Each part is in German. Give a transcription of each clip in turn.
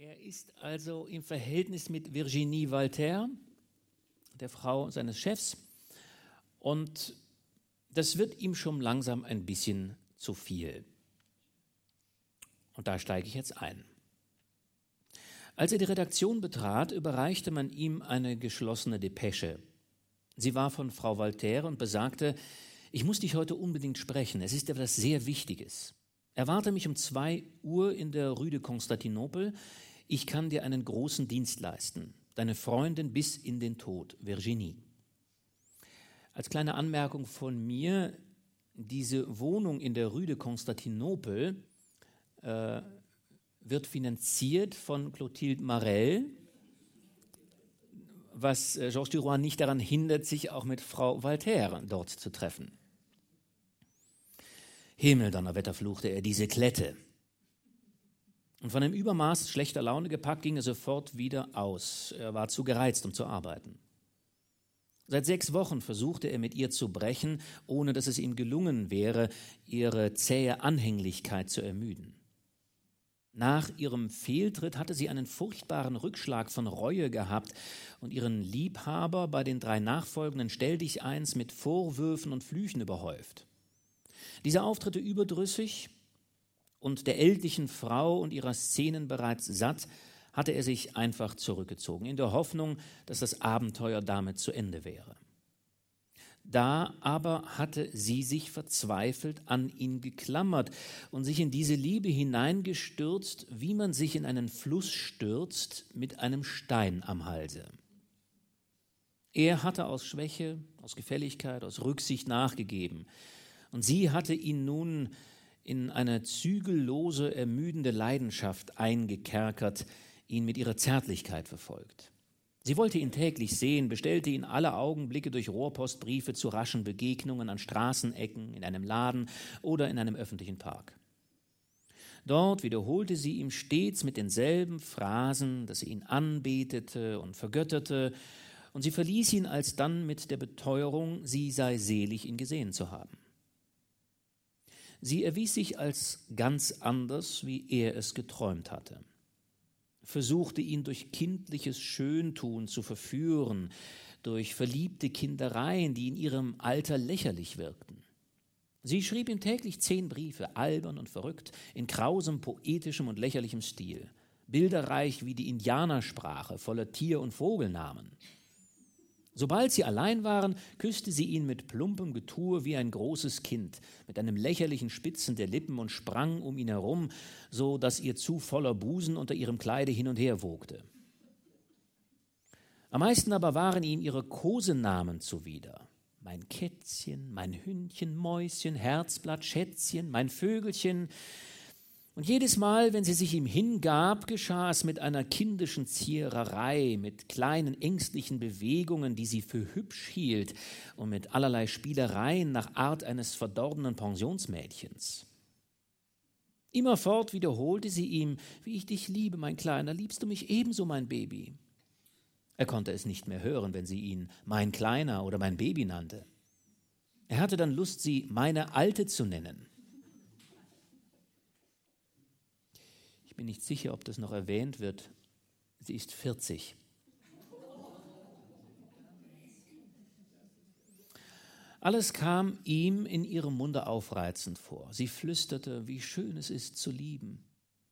Er ist also im Verhältnis mit Virginie Voltaire, der Frau seines Chefs, und das wird ihm schon langsam ein bisschen zu viel. Und da steige ich jetzt ein. Als er die Redaktion betrat, überreichte man ihm eine geschlossene Depesche. Sie war von Frau Voltaire und besagte, ich muss dich heute unbedingt sprechen, es ist etwas sehr Wichtiges. Erwarte mich um zwei Uhr in der Rue de Konstantinopel. Ich kann dir einen großen Dienst leisten. Deine Freundin bis in den Tod, Virginie. Als kleine Anmerkung von mir, diese Wohnung in der Rue de Konstantinopel äh, wird finanziert von Clotilde Marel, was äh, Georges Duroy nicht daran hindert, sich auch mit Frau Voltaire dort zu treffen. Himmel, Donnerwetter, fluchte er, diese Klette. Und von einem Übermaß schlechter Laune gepackt, ging er sofort wieder aus. Er war zu gereizt, um zu arbeiten. Seit sechs Wochen versuchte er mit ihr zu brechen, ohne dass es ihm gelungen wäre, ihre zähe Anhänglichkeit zu ermüden. Nach ihrem Fehltritt hatte sie einen furchtbaren Rückschlag von Reue gehabt und ihren Liebhaber bei den drei nachfolgenden Stelldicheins mit Vorwürfen und Flüchen überhäuft. Diese Auftritte überdrüssig und der ältlichen Frau und ihrer Szenen bereits satt, hatte er sich einfach zurückgezogen, in der Hoffnung, dass das Abenteuer damit zu Ende wäre. Da aber hatte sie sich verzweifelt an ihn geklammert und sich in diese Liebe hineingestürzt, wie man sich in einen Fluss stürzt mit einem Stein am Halse. Er hatte aus Schwäche, aus Gefälligkeit, aus Rücksicht nachgegeben, und sie hatte ihn nun in eine zügellose, ermüdende Leidenschaft eingekerkert, ihn mit ihrer Zärtlichkeit verfolgt. Sie wollte ihn täglich sehen, bestellte ihn alle Augenblicke durch Rohrpostbriefe zu raschen Begegnungen an Straßenecken, in einem Laden oder in einem öffentlichen Park. Dort wiederholte sie ihm stets mit denselben Phrasen, dass sie ihn anbetete und vergötterte, und sie verließ ihn alsdann mit der Beteuerung, sie sei selig, ihn gesehen zu haben. Sie erwies sich als ganz anders, wie er es geträumt hatte, versuchte ihn durch kindliches Schöntun zu verführen, durch verliebte Kindereien, die in ihrem Alter lächerlich wirkten. Sie schrieb ihm täglich zehn Briefe, albern und verrückt, in krausem, poetischem und lächerlichem Stil, bilderreich wie die Indianersprache, voller Tier- und Vogelnamen. Sobald sie allein waren, küsste sie ihn mit plumpem Getue wie ein großes Kind, mit einem lächerlichen Spitzen der Lippen und sprang um ihn herum, so dass ihr zu voller Busen unter ihrem Kleide hin und her wogte. Am meisten aber waren ihm ihre Kosenamen zuwider. Mein Kätzchen, mein Hündchen, Mäuschen, Herzblatt, Schätzchen, mein Vögelchen, und jedes Mal, wenn sie sich ihm hingab, geschah es mit einer kindischen Ziererei, mit kleinen ängstlichen Bewegungen, die sie für hübsch hielt, und mit allerlei Spielereien nach Art eines verdorbenen Pensionsmädchens. Immerfort wiederholte sie ihm, wie ich dich liebe, mein Kleiner, liebst du mich ebenso, mein Baby? Er konnte es nicht mehr hören, wenn sie ihn mein Kleiner oder mein Baby nannte. Er hatte dann Lust, sie meine Alte zu nennen. Bin nicht sicher, ob das noch erwähnt wird. Sie ist 40. Alles kam ihm in ihrem Munde aufreizend vor. Sie flüsterte, wie schön es ist zu lieben.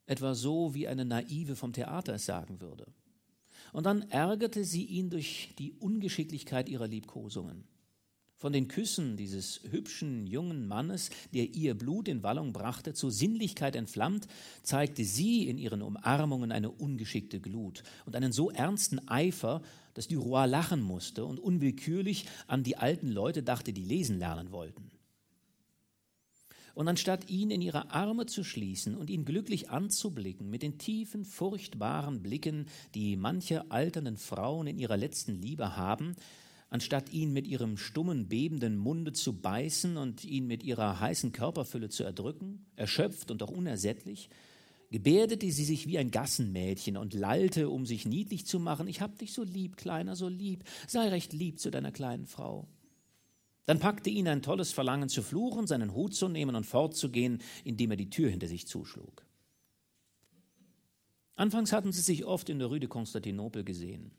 Etwa so, wie eine Naive vom Theater es sagen würde. Und dann ärgerte sie ihn durch die Ungeschicklichkeit ihrer Liebkosungen. Von den Küssen dieses hübschen jungen Mannes, der ihr Blut in Wallung brachte, zur Sinnlichkeit entflammt, zeigte sie in ihren Umarmungen eine ungeschickte Glut und einen so ernsten Eifer, dass Duroy lachen musste und unwillkürlich an die alten Leute dachte, die lesen lernen wollten. Und anstatt ihn in ihre Arme zu schließen und ihn glücklich anzublicken mit den tiefen, furchtbaren Blicken, die manche alternden Frauen in ihrer letzten Liebe haben, anstatt ihn mit ihrem stummen, bebenden Munde zu beißen und ihn mit ihrer heißen Körperfülle zu erdrücken, erschöpft und auch unersättlich, gebärdete sie sich wie ein Gassenmädchen und lallte, um sich niedlich zu machen, ich hab dich so lieb, Kleiner, so lieb, sei recht lieb zu deiner kleinen Frau. Dann packte ihn ein tolles Verlangen zu fluchen, seinen Hut zu nehmen und fortzugehen, indem er die Tür hinter sich zuschlug. Anfangs hatten sie sich oft in der Rue de Konstantinopel gesehen.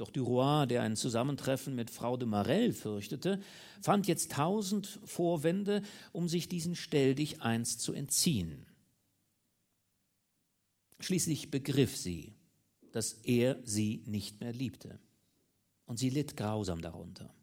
Doch Duroy, der ein Zusammentreffen mit Frau de Marelle fürchtete, fand jetzt tausend Vorwände, um sich diesen Stelldich einst zu entziehen. Schließlich begriff sie, dass er sie nicht mehr liebte. Und sie litt grausam darunter.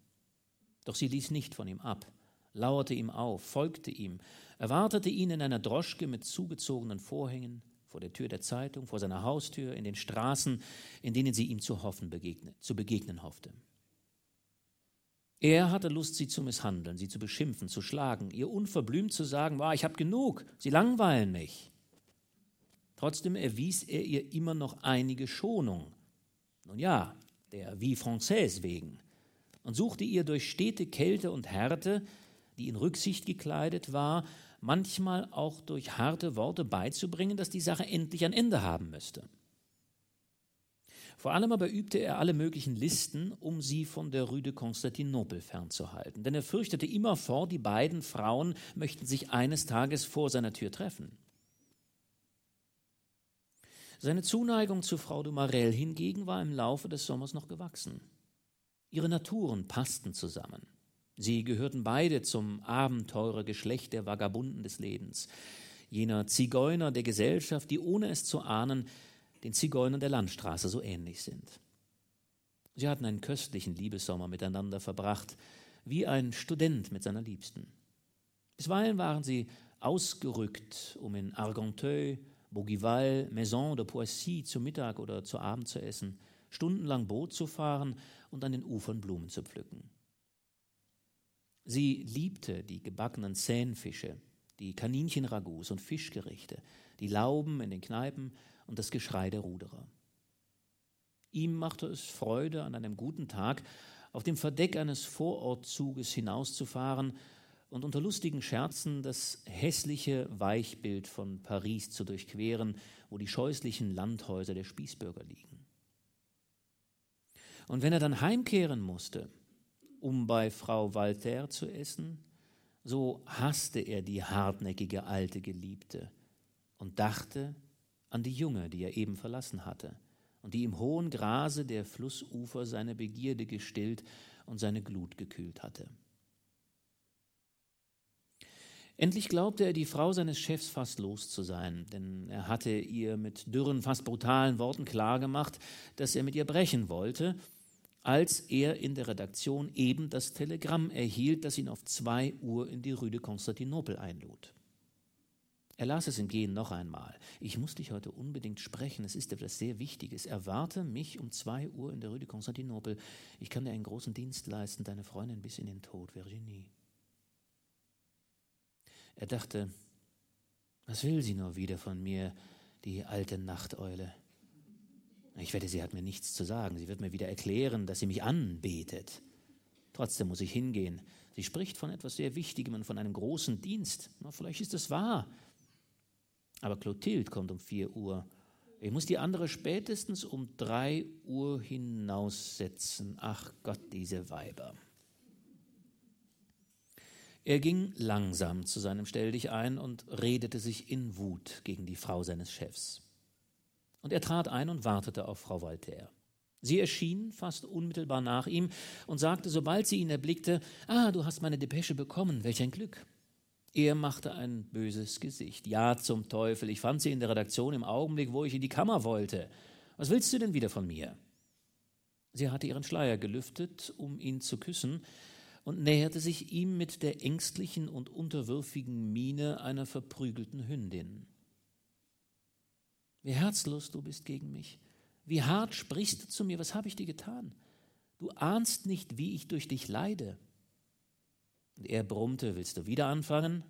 Doch sie ließ nicht von ihm ab, lauerte ihm auf, folgte ihm, erwartete ihn in einer Droschke mit zugezogenen Vorhängen, vor der Tür der Zeitung, vor seiner Haustür, in den Straßen, in denen sie ihm zu hoffen begegnet, zu begegnen hoffte. Er hatte Lust, sie zu misshandeln, sie zu beschimpfen, zu schlagen, ihr unverblümt zu sagen, war, ich habe genug, sie langweilen mich. Trotzdem erwies er ihr immer noch einige Schonung. Nun ja, der Vie Française wegen. Und suchte ihr durch stete Kälte und Härte, die in Rücksicht gekleidet war, manchmal auch durch harte Worte beizubringen, dass die Sache endlich ein Ende haben müsste. Vor allem aber übte er alle möglichen Listen, um sie von der Rue de Konstantinopel fernzuhalten. Denn er fürchtete immerfort, die beiden Frauen möchten sich eines Tages vor seiner Tür treffen. Seine Zuneigung zu Frau de Marelle hingegen war im Laufe des Sommers noch gewachsen. Ihre Naturen passten zusammen. Sie gehörten beide zum Abenteurergeschlecht der Vagabunden des Lebens, jener Zigeuner der Gesellschaft, die ohne es zu ahnen den Zigeunern der Landstraße so ähnlich sind. Sie hatten einen köstlichen Liebessommer miteinander verbracht, wie ein Student mit seiner Liebsten. Bisweilen waren sie ausgerückt, um in Argenteuil, Bougival, Maison de Poissy zu Mittag oder zu Abend zu essen, stundenlang Boot zu fahren und an den Ufern Blumen zu pflücken. Sie liebte die gebackenen Zähnfische, die Kaninchenragouts und Fischgerichte, die Lauben in den Kneipen und das Geschrei der Ruderer. Ihm machte es Freude, an einem guten Tag auf dem Verdeck eines Vorortzuges hinauszufahren und unter lustigen Scherzen das hässliche Weichbild von Paris zu durchqueren, wo die scheußlichen Landhäuser der Spießbürger liegen. Und wenn er dann heimkehren musste, um bei Frau Walter zu essen, so hasste er die hartnäckige alte Geliebte und dachte an die junge, die er eben verlassen hatte und die im hohen Grase der Flussufer seine Begierde gestillt und seine Glut gekühlt hatte. Endlich glaubte er, die Frau seines Chefs fast los zu sein, denn er hatte ihr mit dürren, fast brutalen Worten klargemacht, dass er mit ihr brechen wollte als er in der Redaktion eben das Telegramm erhielt, das ihn auf zwei Uhr in die Rue de Konstantinopel einlud. Er las es im Gehen noch einmal. Ich muss dich heute unbedingt sprechen, es ist etwas sehr Wichtiges. Erwarte mich um zwei Uhr in der Rue de Konstantinopel. Ich kann dir einen großen Dienst leisten, deine Freundin bis in den Tod, Virginie. Er dachte, was will sie nur wieder von mir, die alte Nachteule? Ich wette, sie hat mir nichts zu sagen. Sie wird mir wieder erklären, dass sie mich anbetet. Trotzdem muss ich hingehen. Sie spricht von etwas sehr Wichtigem und von einem großen Dienst. Na, vielleicht ist es wahr. Aber Clotilde kommt um vier Uhr. Ich muss die andere spätestens um drei Uhr hinaussetzen. Ach Gott, diese Weiber. Er ging langsam zu seinem Stelldich ein und redete sich in Wut gegen die Frau seines Chefs. Und er trat ein und wartete auf Frau Walter. Sie erschien fast unmittelbar nach ihm und sagte, sobald sie ihn erblickte, Ah, du hast meine Depesche bekommen, welch ein Glück. Er machte ein böses Gesicht. Ja, zum Teufel, ich fand sie in der Redaktion im Augenblick, wo ich in die Kammer wollte. Was willst du denn wieder von mir? Sie hatte ihren Schleier gelüftet, um ihn zu küssen, und näherte sich ihm mit der ängstlichen und unterwürfigen Miene einer verprügelten Hündin. Wie herzlos du bist gegen mich. Wie hart sprichst du zu mir. Was habe ich dir getan? Du ahnst nicht, wie ich durch dich leide. Und er brummte, willst du wieder anfangen?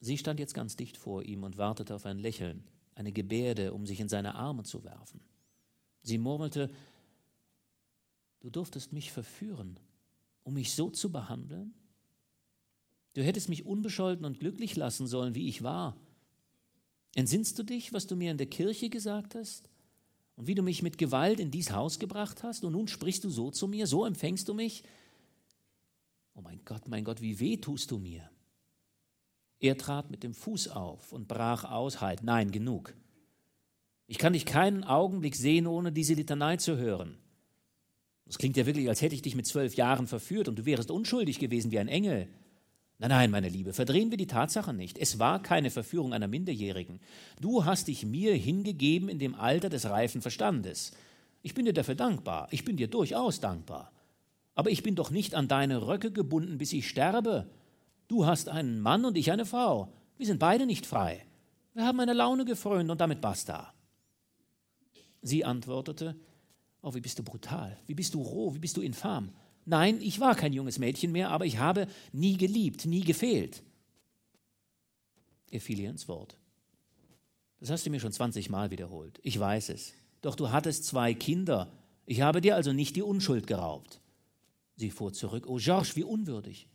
Sie stand jetzt ganz dicht vor ihm und wartete auf ein Lächeln, eine Gebärde, um sich in seine Arme zu werfen. Sie murmelte, du durftest mich verführen, um mich so zu behandeln? Du hättest mich unbescholten und glücklich lassen sollen, wie ich war. Entsinnst du dich, was du mir in der Kirche gesagt hast? Und wie du mich mit Gewalt in dies Haus gebracht hast? Und nun sprichst du so zu mir, so empfängst du mich? Oh mein Gott, mein Gott, wie weh tust du mir? Er trat mit dem Fuß auf und brach aus, halt, nein, genug. Ich kann dich keinen Augenblick sehen, ohne diese Litanei zu hören. Das klingt ja wirklich, als hätte ich dich mit zwölf Jahren verführt und du wärest unschuldig gewesen wie ein Engel. Nein, nein, meine Liebe, verdrehen wir die Tatsache nicht. Es war keine Verführung einer Minderjährigen. Du hast dich mir hingegeben in dem Alter des reifen Verstandes. Ich bin dir dafür dankbar. Ich bin dir durchaus dankbar. Aber ich bin doch nicht an deine Röcke gebunden, bis ich sterbe. Du hast einen Mann und ich eine Frau. Wir sind beide nicht frei. Wir haben eine Laune gefrönt und damit basta. Sie antwortete, Oh, wie bist du brutal, wie bist du roh, wie bist du infam. Nein, ich war kein junges Mädchen mehr, aber ich habe nie geliebt, nie gefehlt. Er fiel ihr ins Wort. Das hast du mir schon 20 Mal wiederholt. Ich weiß es. Doch du hattest zwei Kinder. Ich habe dir also nicht die Unschuld geraubt. Sie fuhr zurück. Oh, Georges, wie unwürdig.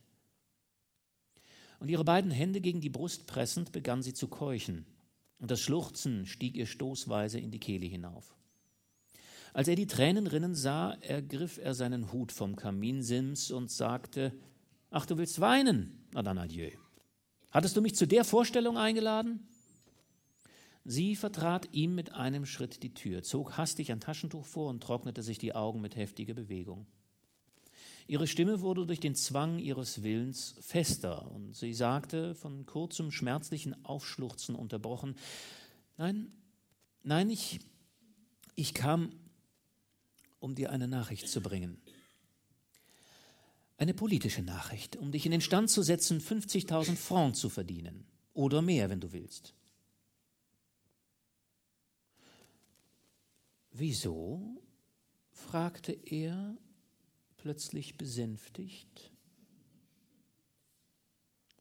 Und ihre beiden Hände gegen die Brust pressend begann sie zu keuchen. Und das Schluchzen stieg ihr stoßweise in die Kehle hinauf. Als er die Tränen rinnen sah, ergriff er seinen Hut vom Kaminsims und sagte, Ach, du willst weinen? Na dann adieu. Hattest du mich zu der Vorstellung eingeladen? Sie vertrat ihm mit einem Schritt die Tür, zog hastig ein Taschentuch vor und trocknete sich die Augen mit heftiger Bewegung. Ihre Stimme wurde durch den Zwang ihres Willens fester, und sie sagte, von kurzem schmerzlichen Aufschluchzen unterbrochen, Nein, nein, ich, ich kam um dir eine Nachricht zu bringen. Eine politische Nachricht, um dich in den Stand zu setzen, 50.000 Francs zu verdienen. Oder mehr, wenn du willst. Wieso? fragte er, plötzlich besänftigt.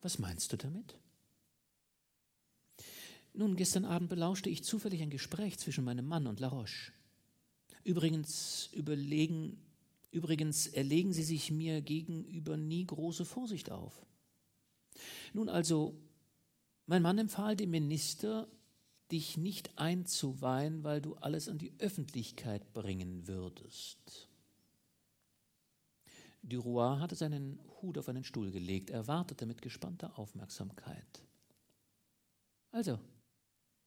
Was meinst du damit? Nun, gestern Abend belauschte ich zufällig ein Gespräch zwischen meinem Mann und Laroche. Übrigens, überlegen, übrigens erlegen sie sich mir gegenüber nie große Vorsicht auf. Nun also, mein Mann empfahl dem Minister, dich nicht einzuweihen, weil du alles an die Öffentlichkeit bringen würdest. Duroy hatte seinen Hut auf einen Stuhl gelegt. Er wartete mit gespannter Aufmerksamkeit. Also,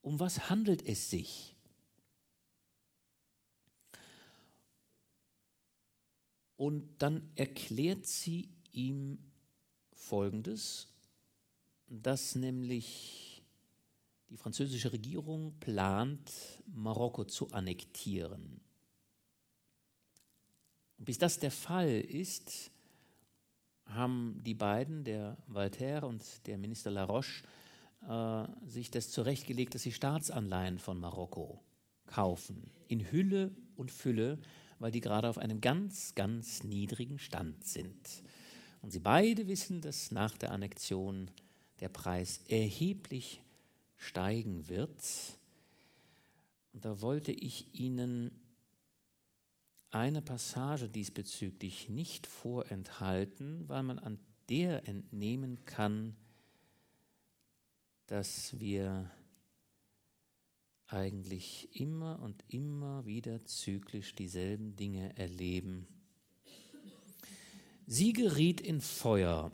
um was handelt es sich? Und dann erklärt sie ihm Folgendes, dass nämlich die französische Regierung plant, Marokko zu annektieren. Und bis das der Fall ist, haben die beiden, der Voltaire und der Minister Laroche, äh, sich das zurechtgelegt, dass sie Staatsanleihen von Marokko kaufen, in Hülle und Fülle, weil die gerade auf einem ganz, ganz niedrigen Stand sind. Und sie beide wissen, dass nach der Annexion der Preis erheblich steigen wird. Und da wollte ich Ihnen eine Passage diesbezüglich nicht vorenthalten, weil man an der entnehmen kann, dass wir eigentlich immer und immer wieder zyklisch dieselben Dinge erleben. Sie geriet in Feuer,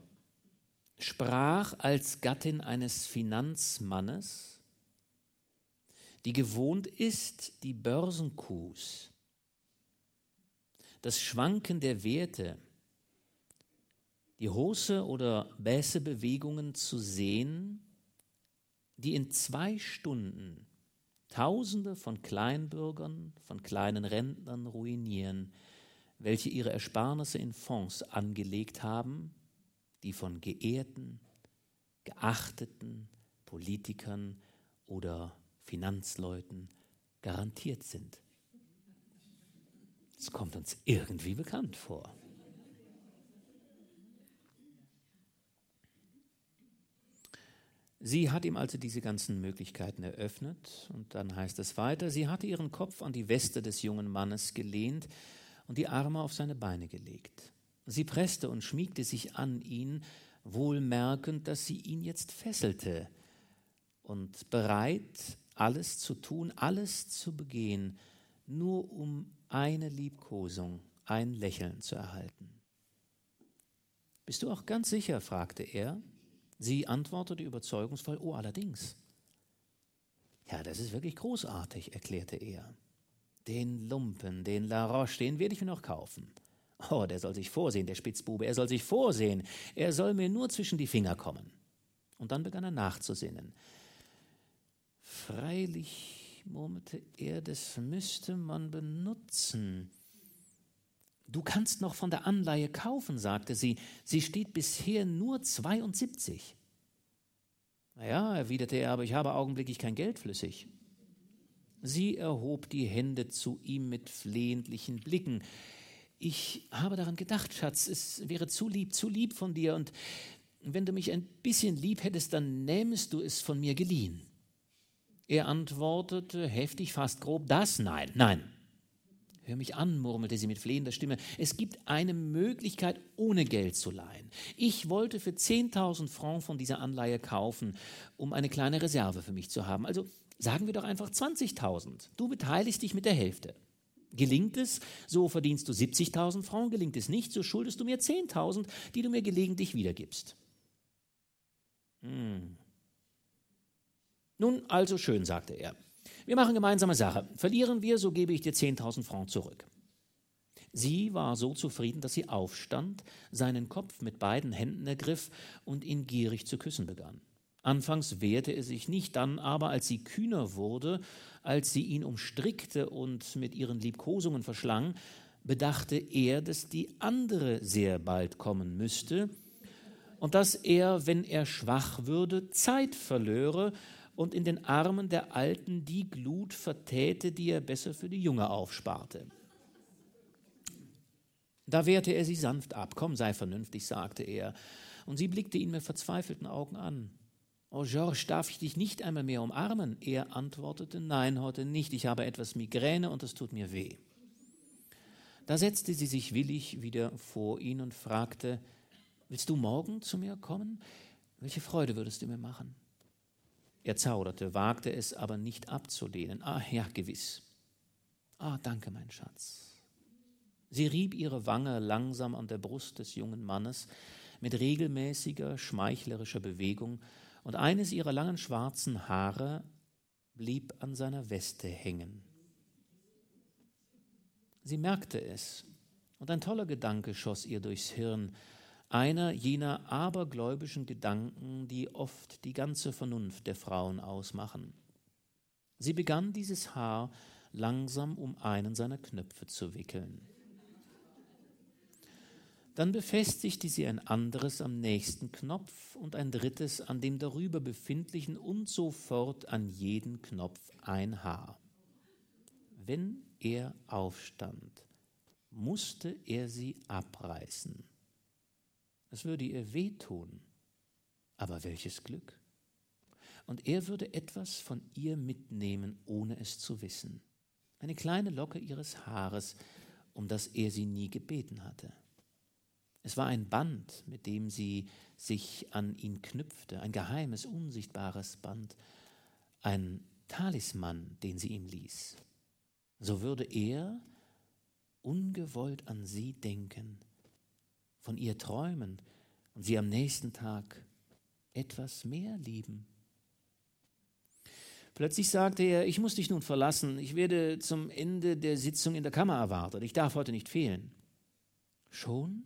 sprach als Gattin eines Finanzmannes, die gewohnt ist, die Börsenkus, das Schwanken der Werte, die Hose- oder Bässe-Bewegungen zu sehen, die in zwei Stunden Tausende von Kleinbürgern, von kleinen Rentnern ruinieren, welche ihre Ersparnisse in Fonds angelegt haben, die von geehrten, geachteten Politikern oder Finanzleuten garantiert sind. Das kommt uns irgendwie bekannt vor. Sie hat ihm also diese ganzen Möglichkeiten eröffnet und dann heißt es weiter, sie hatte ihren Kopf an die Weste des jungen Mannes gelehnt und die Arme auf seine Beine gelegt. Sie presste und schmiegte sich an ihn, wohl merkend, dass sie ihn jetzt fesselte und bereit, alles zu tun, alles zu begehen, nur um eine Liebkosung, ein Lächeln zu erhalten. Bist du auch ganz sicher? fragte er Sie antwortete überzeugungsvoll, oh allerdings. Ja, das ist wirklich großartig, erklärte er. Den Lumpen, den La Roche, den werde ich mir noch kaufen. Oh, der soll sich vorsehen, der Spitzbube, er soll sich vorsehen. Er soll mir nur zwischen die Finger kommen. Und dann begann er nachzusinnen. Freilich, murmelte er, das müsste man benutzen. Du kannst noch von der Anleihe kaufen, sagte sie. Sie steht bisher nur 72. Naja, erwiderte er, aber ich habe augenblicklich kein Geld flüssig. Sie erhob die Hände zu ihm mit flehentlichen Blicken. Ich habe daran gedacht, Schatz, es wäre zu lieb, zu lieb von dir, und wenn du mich ein bisschen lieb hättest, dann nähmest du es von mir geliehen. Er antwortete heftig, fast grob, das nein, nein. Hör mich an, murmelte sie mit flehender Stimme. Es gibt eine Möglichkeit, ohne Geld zu leihen. Ich wollte für 10.000 Francs von dieser Anleihe kaufen, um eine kleine Reserve für mich zu haben. Also sagen wir doch einfach 20.000. Du beteiligst dich mit der Hälfte. Gelingt es, so verdienst du 70.000 Francs. Gelingt es nicht, so schuldest du mir 10.000, die du mir gelegentlich wiedergibst. Hm. Nun, also schön, sagte er. Wir machen gemeinsame Sache. Verlieren wir, so gebe ich dir 10.000 Francs zurück. Sie war so zufrieden, dass sie aufstand, seinen Kopf mit beiden Händen ergriff und ihn gierig zu küssen begann. Anfangs wehrte er sich nicht, dann aber, als sie kühner wurde, als sie ihn umstrickte und mit ihren Liebkosungen verschlang, bedachte er, dass die andere sehr bald kommen müsste und dass er, wenn er schwach würde, Zeit verlöre und in den Armen der Alten die Glut vertäte, die er besser für die Junge aufsparte. Da wehrte er sie sanft ab. Komm, sei vernünftig, sagte er. Und sie blickte ihn mit verzweifelten Augen an. Oh, Georges, darf ich dich nicht einmal mehr umarmen? Er antwortete, nein, heute nicht. Ich habe etwas Migräne und es tut mir weh. Da setzte sie sich willig wieder vor ihn und fragte, willst du morgen zu mir kommen? Welche Freude würdest du mir machen? Er zauderte, wagte es aber nicht abzulehnen. Ah, ja, gewiss. Ah, danke, mein Schatz. Sie rieb ihre Wange langsam an der Brust des jungen Mannes mit regelmäßiger, schmeichlerischer Bewegung, und eines ihrer langen schwarzen Haare blieb an seiner Weste hängen. Sie merkte es, und ein toller Gedanke schoss ihr durchs Hirn, einer jener abergläubischen Gedanken, die oft die ganze Vernunft der Frauen ausmachen. Sie begann dieses Haar langsam um einen seiner Knöpfe zu wickeln. Dann befestigte sie ein anderes am nächsten Knopf und ein drittes an dem darüber befindlichen und sofort an jeden Knopf ein Haar. Wenn er aufstand, musste er sie abreißen. Es würde ihr wehtun, aber welches Glück. Und er würde etwas von ihr mitnehmen, ohne es zu wissen. Eine kleine Locke ihres Haares, um das er sie nie gebeten hatte. Es war ein Band, mit dem sie sich an ihn knüpfte, ein geheimes, unsichtbares Band, ein Talisman, den sie ihm ließ. So würde er ungewollt an sie denken von ihr träumen und sie am nächsten Tag etwas mehr lieben. Plötzlich sagte er, ich muss dich nun verlassen, ich werde zum Ende der Sitzung in der Kammer erwartet, ich darf heute nicht fehlen. Schon?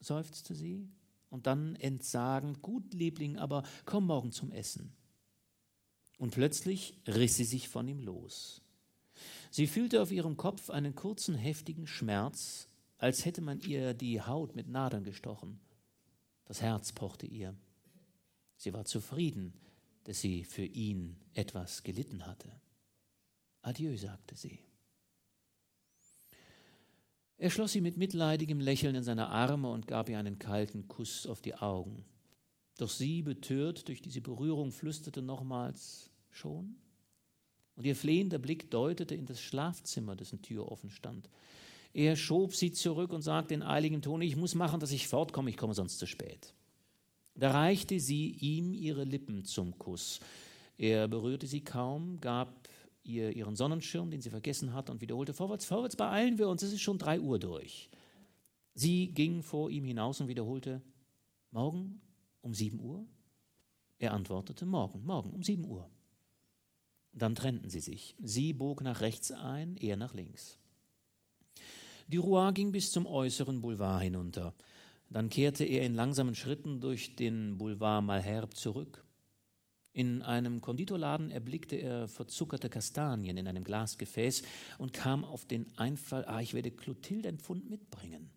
seufzte sie, und dann entsagend, gut, Liebling, aber komm morgen zum Essen. Und plötzlich riss sie sich von ihm los. Sie fühlte auf ihrem Kopf einen kurzen, heftigen Schmerz, als hätte man ihr die Haut mit Nadeln gestochen. Das Herz pochte ihr. Sie war zufrieden, dass sie für ihn etwas gelitten hatte. Adieu, sagte sie. Er schloss sie mit mitleidigem Lächeln in seine Arme und gab ihr einen kalten Kuss auf die Augen. Doch sie, betört durch diese Berührung, flüsterte nochmals schon. Und ihr flehender Blick deutete in das Schlafzimmer, dessen Tür offen stand. Er schob sie zurück und sagte in eiligem Ton, ich muss machen, dass ich fortkomme, ich komme sonst zu spät. Da reichte sie ihm ihre Lippen zum Kuss. Er berührte sie kaum, gab ihr ihren Sonnenschirm, den sie vergessen hatte, und wiederholte, vorwärts, vorwärts, beeilen wir uns, es ist schon drei Uhr durch. Sie ging vor ihm hinaus und wiederholte, morgen um sieben Uhr? Er antwortete, morgen, morgen um sieben Uhr. Dann trennten sie sich. Sie bog nach rechts ein, er nach links. Die Rouen ging bis zum äußeren Boulevard hinunter. Dann kehrte er in langsamen Schritten durch den Boulevard Malherbe zurück. In einem Konditorladen erblickte er verzuckerte Kastanien in einem Glasgefäß und kam auf den Einfall, ah, ich werde Clotilde ein Pfund mitbringen.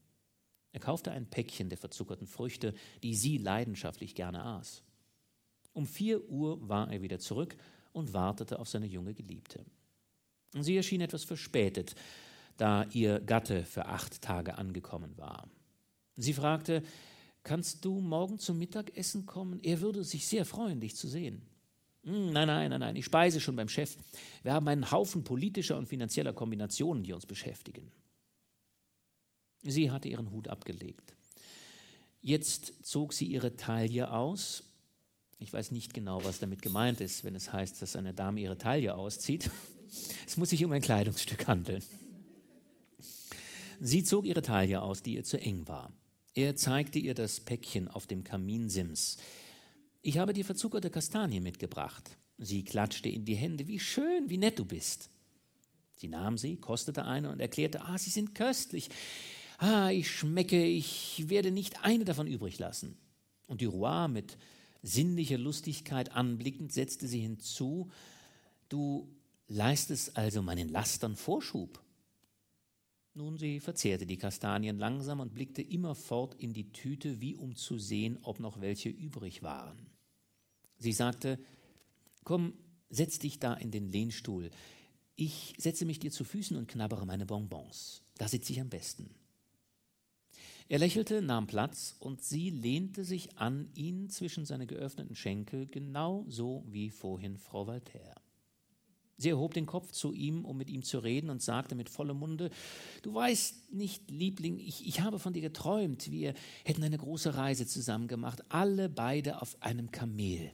Er kaufte ein Päckchen der verzuckerten Früchte, die sie leidenschaftlich gerne aß. Um vier Uhr war er wieder zurück und wartete auf seine junge Geliebte. Sie erschien etwas verspätet, da ihr Gatte für acht Tage angekommen war. Sie fragte, Kannst du morgen zum Mittagessen kommen? Er würde sich sehr freuen, dich zu sehen. Hm, nein, nein, nein, nein, ich speise schon beim Chef. Wir haben einen Haufen politischer und finanzieller Kombinationen, die uns beschäftigen. Sie hatte ihren Hut abgelegt. Jetzt zog sie ihre Taille aus. Ich weiß nicht genau, was damit gemeint ist, wenn es heißt, dass eine Dame ihre Taille auszieht. Es muss sich um ein Kleidungsstück handeln. Sie zog ihre Taille aus, die ihr zu eng war. Er zeigte ihr das Päckchen auf dem Kaminsims. Ich habe dir verzuckerte Kastanie mitgebracht. Sie klatschte in die Hände. Wie schön, wie nett du bist. Sie nahm sie, kostete eine und erklärte, ah, sie sind köstlich. Ah, ich schmecke, ich werde nicht eine davon übrig lassen. Und die Roi mit sinnlicher Lustigkeit anblickend setzte sie hinzu, du leistest also meinen Lastern Vorschub. Nun, sie verzehrte die Kastanien langsam und blickte immerfort in die Tüte, wie um zu sehen, ob noch welche übrig waren. Sie sagte, Komm, setz dich da in den Lehnstuhl. Ich setze mich dir zu Füßen und knabbere meine Bonbons. Da sitze ich am besten. Er lächelte, nahm Platz und sie lehnte sich an ihn zwischen seine geöffneten Schenkel, genau so wie vorhin Frau Voltaire. Sie erhob den Kopf zu ihm, um mit ihm zu reden, und sagte mit vollem Munde, Du weißt nicht, Liebling, ich, ich habe von dir geträumt, wir hätten eine große Reise zusammen gemacht, alle beide auf einem Kamel.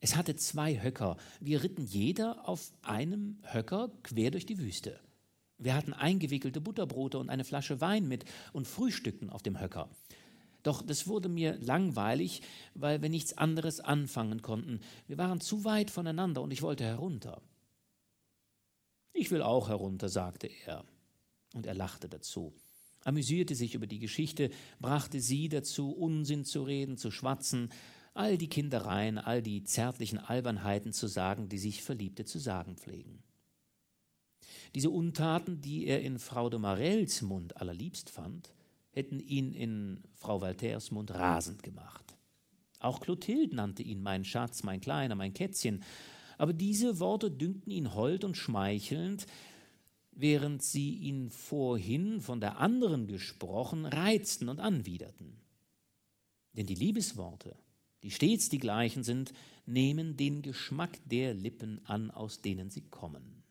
Es hatte zwei Höcker. Wir ritten jeder auf einem Höcker quer durch die Wüste. Wir hatten eingewickelte Butterbrote und eine Flasche Wein mit und frühstückten auf dem Höcker. Doch das wurde mir langweilig, weil wir nichts anderes anfangen konnten. Wir waren zu weit voneinander und ich wollte herunter. Ich will auch herunter, sagte er. Und er lachte dazu, amüsierte sich über die Geschichte, brachte sie dazu, Unsinn zu reden, zu schwatzen, all die Kindereien, all die zärtlichen Albernheiten zu sagen, die sich Verliebte zu sagen pflegen. Diese Untaten, die er in Frau de Marels Mund allerliebst fand, hätten ihn in Frau Voltaires Mund rasend gemacht. Auch Clotilde nannte ihn mein Schatz, mein Kleiner, mein Kätzchen, aber diese Worte dünkten ihn hold und schmeichelnd, während sie ihn vorhin von der anderen gesprochen reizten und anwiderten. Denn die Liebesworte, die stets die gleichen sind, nehmen den Geschmack der Lippen an, aus denen sie kommen.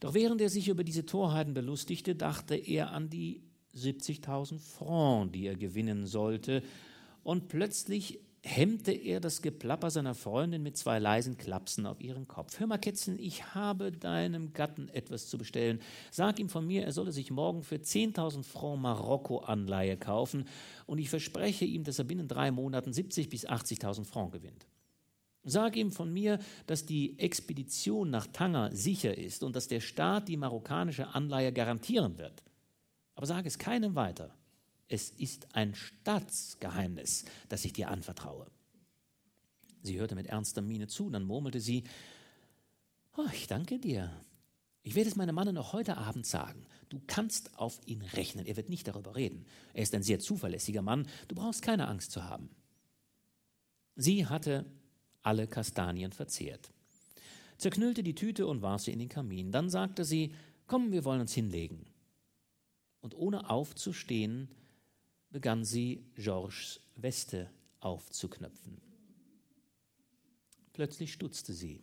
Doch während er sich über diese Torheiten belustigte, dachte er an die 70.000 Francs, die er gewinnen sollte, und plötzlich hemmte er das Geplapper seiner Freundin mit zwei leisen Klapsen auf ihren Kopf. Hör mal, Kätzchen, ich habe deinem Gatten etwas zu bestellen. Sag ihm von mir, er solle sich morgen für 10.000 Francs Marokko-Anleihe kaufen und ich verspreche ihm, dass er binnen drei Monaten 70.000 bis 80.000 Francs gewinnt. Sag ihm von mir, dass die Expedition nach Tanger sicher ist und dass der Staat die marokkanische Anleihe garantieren wird. Aber sag es keinem weiter. Es ist ein Staatsgeheimnis, das ich dir anvertraue. Sie hörte mit ernster Miene zu, dann murmelte sie, oh, ich danke dir. Ich werde es meinem Mann noch heute Abend sagen. Du kannst auf ihn rechnen. Er wird nicht darüber reden. Er ist ein sehr zuverlässiger Mann. Du brauchst keine Angst zu haben. Sie hatte alle Kastanien verzehrt, zerknüllte die Tüte und warf sie in den Kamin. Dann sagte sie, komm, wir wollen uns hinlegen. Und ohne aufzustehen, begann sie, Georges Weste aufzuknöpfen. Plötzlich stutzte sie,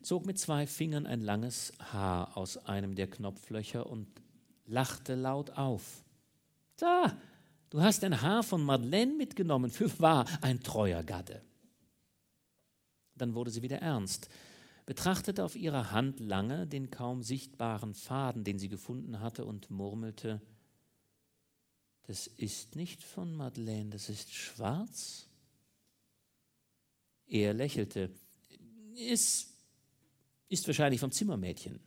zog mit zwei Fingern ein langes Haar aus einem der Knopflöcher und lachte laut auf. Da, du hast ein Haar von Madeleine mitgenommen, für wahr ein treuer Gatte. Dann wurde sie wieder ernst, betrachtete auf ihrer Hand lange den kaum sichtbaren Faden, den sie gefunden hatte, und murmelte das ist nicht von Madeleine, das ist schwarz. Er lächelte. Es ist wahrscheinlich vom Zimmermädchen.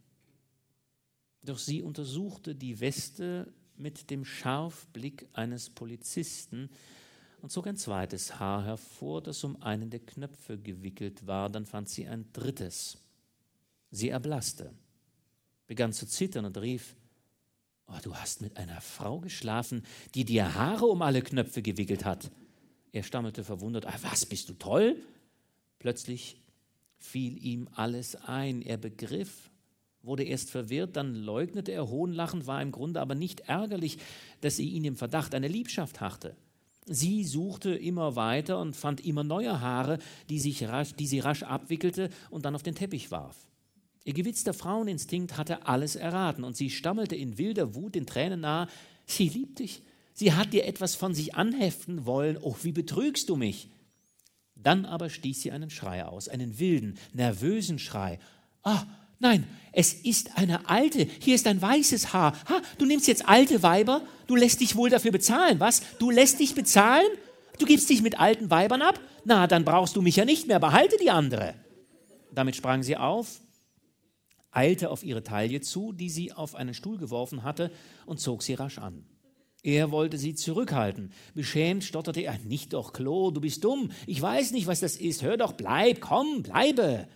Doch sie untersuchte die Weste mit dem Scharfblick eines Polizisten und zog ein zweites Haar hervor, das um einen der Knöpfe gewickelt war. Dann fand sie ein drittes. Sie erblasste, begann zu zittern und rief, oh, du hast mit einer Frau geschlafen, die dir Haare um alle Knöpfe gewickelt hat. Er stammelte verwundert, ah, was, bist du toll? Plötzlich fiel ihm alles ein. Er begriff, wurde erst verwirrt, dann leugnete er hohnlachend, war im Grunde aber nicht ärgerlich, dass sie ihn im Verdacht einer Liebschaft harrte. Sie suchte immer weiter und fand immer neue Haare, die, sich rasch, die sie rasch abwickelte und dann auf den Teppich warf. Ihr gewitzter Fraueninstinkt hatte alles erraten und sie stammelte in wilder Wut den Tränen nahe: Sie liebt dich. Sie hat dir etwas von sich anheften wollen. Oh, wie betrügst du mich? Dann aber stieß sie einen Schrei aus, einen wilden, nervösen Schrei. Ah, nein, es ist eine alte. Hier ist ein weißes Haar. Ha, du nimmst jetzt alte Weiber? Du lässt dich wohl dafür bezahlen, was? Du lässt dich bezahlen? Du gibst dich mit alten Weibern ab? Na, dann brauchst du mich ja nicht mehr. Behalte die andere. Damit sprang sie auf, eilte auf ihre Taille zu, die sie auf einen Stuhl geworfen hatte, und zog sie rasch an. Er wollte sie zurückhalten. Beschämt stotterte er, nicht doch, Klo, du bist dumm. Ich weiß nicht, was das ist. Hör doch, bleib, komm, bleibe.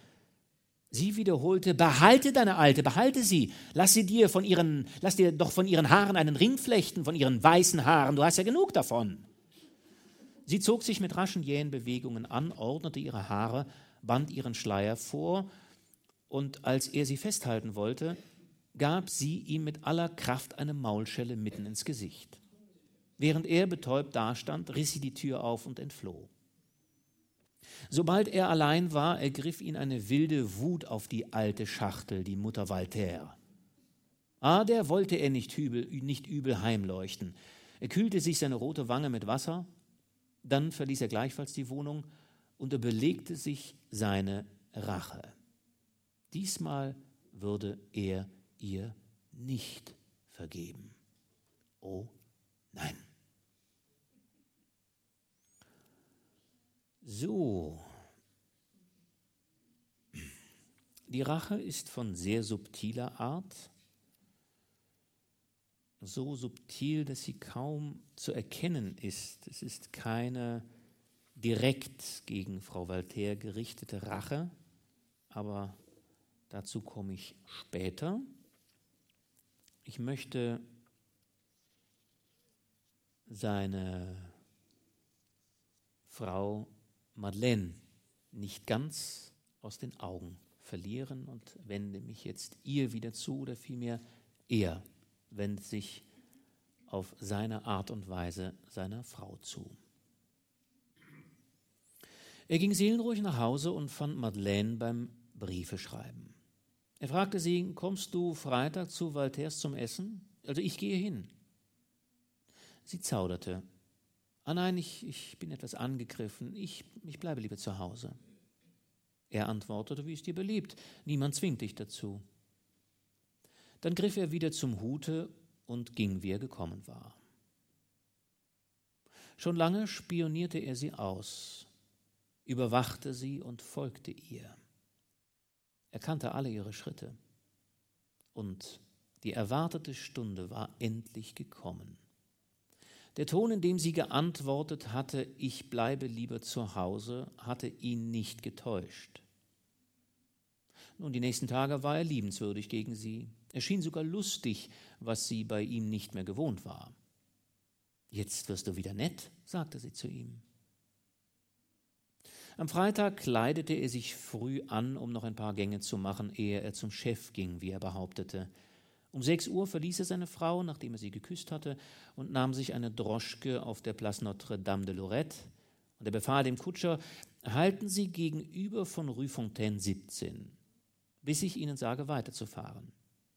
Sie wiederholte, behalte deine Alte, behalte sie. Lass sie dir von ihren, lass dir doch von ihren Haaren einen Ring flechten, von ihren weißen Haaren. Du hast ja genug davon. Sie zog sich mit raschen, jähen Bewegungen an, ordnete ihre Haare, band ihren Schleier vor, und als er sie festhalten wollte, gab sie ihm mit aller Kraft eine Maulschelle mitten ins Gesicht. Während er betäubt dastand, riss sie die Tür auf und entfloh. Sobald er allein war, ergriff ihn eine wilde Wut auf die alte Schachtel, die Mutter Voltaire. Ah, der wollte er nicht übel, nicht übel heimleuchten. Er kühlte sich seine rote Wange mit Wasser, dann verließ er gleichfalls die Wohnung und er belegte sich seine Rache. Diesmal würde er ihr nicht vergeben. Oh nein. So. Die Rache ist von sehr subtiler Art, so subtil, dass sie kaum zu erkennen ist. Es ist keine direkt gegen Frau Voltaire gerichtete Rache, aber dazu komme ich später. Ich möchte seine Frau Madeleine nicht ganz aus den Augen verlieren und wende mich jetzt ihr wieder zu oder vielmehr er wendet sich auf seine Art und Weise seiner Frau zu. Er ging seelenruhig nach Hause und fand Madeleine beim Briefeschreiben. Er fragte sie, kommst du Freitag zu Walters zum Essen? Also ich gehe hin. Sie zauderte. Ah nein, ich, ich bin etwas angegriffen. Ich, ich bleibe lieber zu Hause. Er antwortete, wie es dir beliebt. Niemand zwingt dich dazu. Dann griff er wieder zum Hute und ging, wie er gekommen war. Schon lange spionierte er sie aus, überwachte sie und folgte ihr. Er kannte alle ihre Schritte. Und die erwartete Stunde war endlich gekommen. Der Ton, in dem sie geantwortet hatte, ich bleibe lieber zu Hause, hatte ihn nicht getäuscht. Nun, die nächsten Tage war er liebenswürdig gegen sie. Er schien sogar lustig, was sie bei ihm nicht mehr gewohnt war. Jetzt wirst du wieder nett, sagte sie zu ihm. Am Freitag kleidete er sich früh an, um noch ein paar Gänge zu machen, ehe er zum Chef ging, wie er behauptete. Um sechs Uhr verließ er seine Frau, nachdem er sie geküsst hatte, und nahm sich eine Droschke auf der Place Notre-Dame de Lorette. Und er befahl dem Kutscher, halten Sie gegenüber von Rue Fontaine 17, bis ich Ihnen sage, weiterzufahren.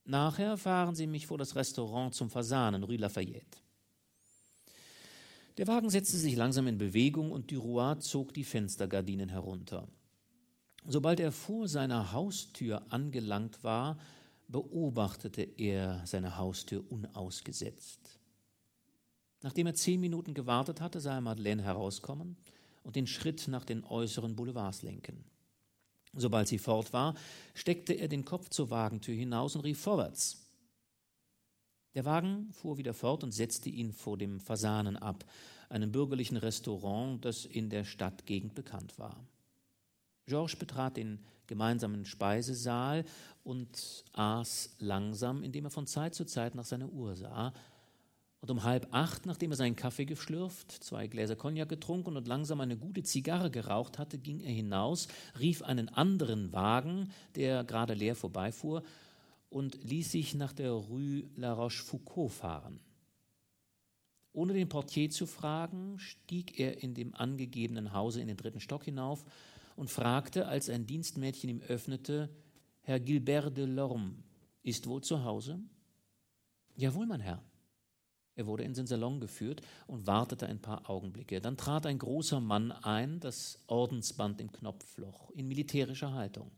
Nachher fahren Sie mich vor das Restaurant zum Fasanen, Rue Lafayette. Der Wagen setzte sich langsam in Bewegung und Duroy zog die Fenstergardinen herunter. Sobald er vor seiner Haustür angelangt war, beobachtete er seine Haustür unausgesetzt. Nachdem er zehn Minuten gewartet hatte, sah er Madeleine herauskommen und den Schritt nach den äußeren Boulevards lenken. Sobald sie fort war, steckte er den Kopf zur Wagentür hinaus und rief vorwärts. Der Wagen fuhr wieder fort und setzte ihn vor dem Fasanen ab, einem bürgerlichen Restaurant, das in der Stadtgegend bekannt war. Georges betrat den gemeinsamen Speisesaal und aß langsam, indem er von Zeit zu Zeit nach seiner Uhr sah. Und um halb acht, nachdem er seinen Kaffee geschlürft, zwei Gläser Cognac getrunken und langsam eine gute Zigarre geraucht hatte, ging er hinaus, rief einen anderen Wagen, der gerade leer vorbeifuhr, und ließ sich nach der Rue La Rochefoucauld fahren. Ohne den Portier zu fragen, stieg er in dem angegebenen Hause in den dritten Stock hinauf und fragte, als ein Dienstmädchen ihm öffnete, Herr Gilbert de Lorme ist wohl zu Hause? Jawohl, mein Herr. Er wurde in den Salon geführt und wartete ein paar Augenblicke. Dann trat ein großer Mann ein, das Ordensband im Knopfloch, in militärischer Haltung.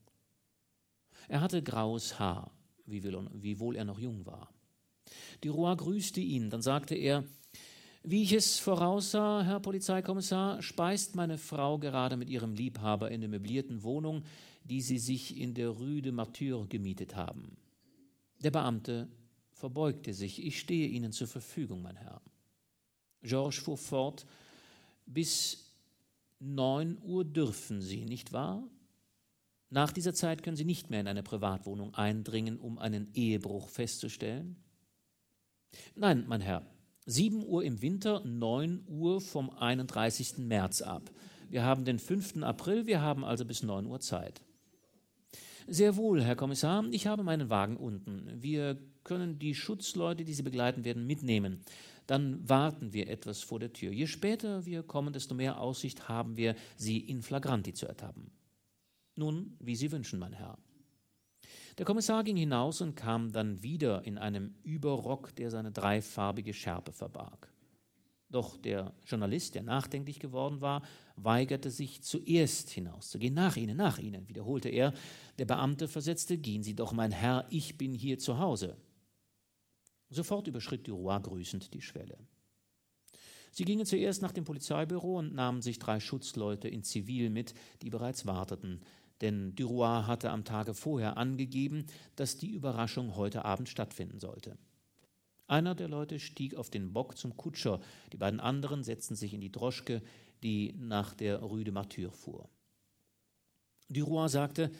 Er hatte graues Haar, wiewohl er noch jung war. Die Roi grüßte ihn, dann sagte er, wie ich es voraussah, Herr Polizeikommissar, speist meine Frau gerade mit ihrem Liebhaber in der möblierten Wohnung, die sie sich in der Rue de Martyr gemietet haben. Der Beamte verbeugte sich. Ich stehe Ihnen zur Verfügung, mein Herr. Georges fuhr fort. Bis neun Uhr dürfen Sie, nicht wahr? Nach dieser Zeit können Sie nicht mehr in eine Privatwohnung eindringen, um einen Ehebruch festzustellen? Nein, mein Herr, 7 Uhr im Winter, 9 Uhr vom 31. März ab. Wir haben den 5. April, wir haben also bis 9 Uhr Zeit. Sehr wohl, Herr Kommissar, ich habe meinen Wagen unten. Wir können die Schutzleute, die Sie begleiten werden, mitnehmen. Dann warten wir etwas vor der Tür. Je später wir kommen, desto mehr Aussicht haben wir, Sie in flagranti zu ertappen. Nun, wie Sie wünschen, mein Herr. Der Kommissar ging hinaus und kam dann wieder in einem Überrock, der seine dreifarbige Schärpe verbarg. Doch der Journalist, der nachdenklich geworden war, weigerte sich zuerst hinauszugehen. Nach Ihnen, nach Ihnen, wiederholte er. Der Beamte versetzte, gehen Sie doch, mein Herr, ich bin hier zu Hause. Sofort überschritt Duroy grüßend die Schwelle. Sie gingen zuerst nach dem Polizeibüro und nahmen sich drei Schutzleute in Zivil mit, die bereits warteten denn Duroy hatte am Tage vorher angegeben, dass die Überraschung heute Abend stattfinden sollte. Einer der Leute stieg auf den Bock zum Kutscher, die beiden anderen setzten sich in die Droschke, die nach der Rue de Martyr fuhr. Duroy sagte,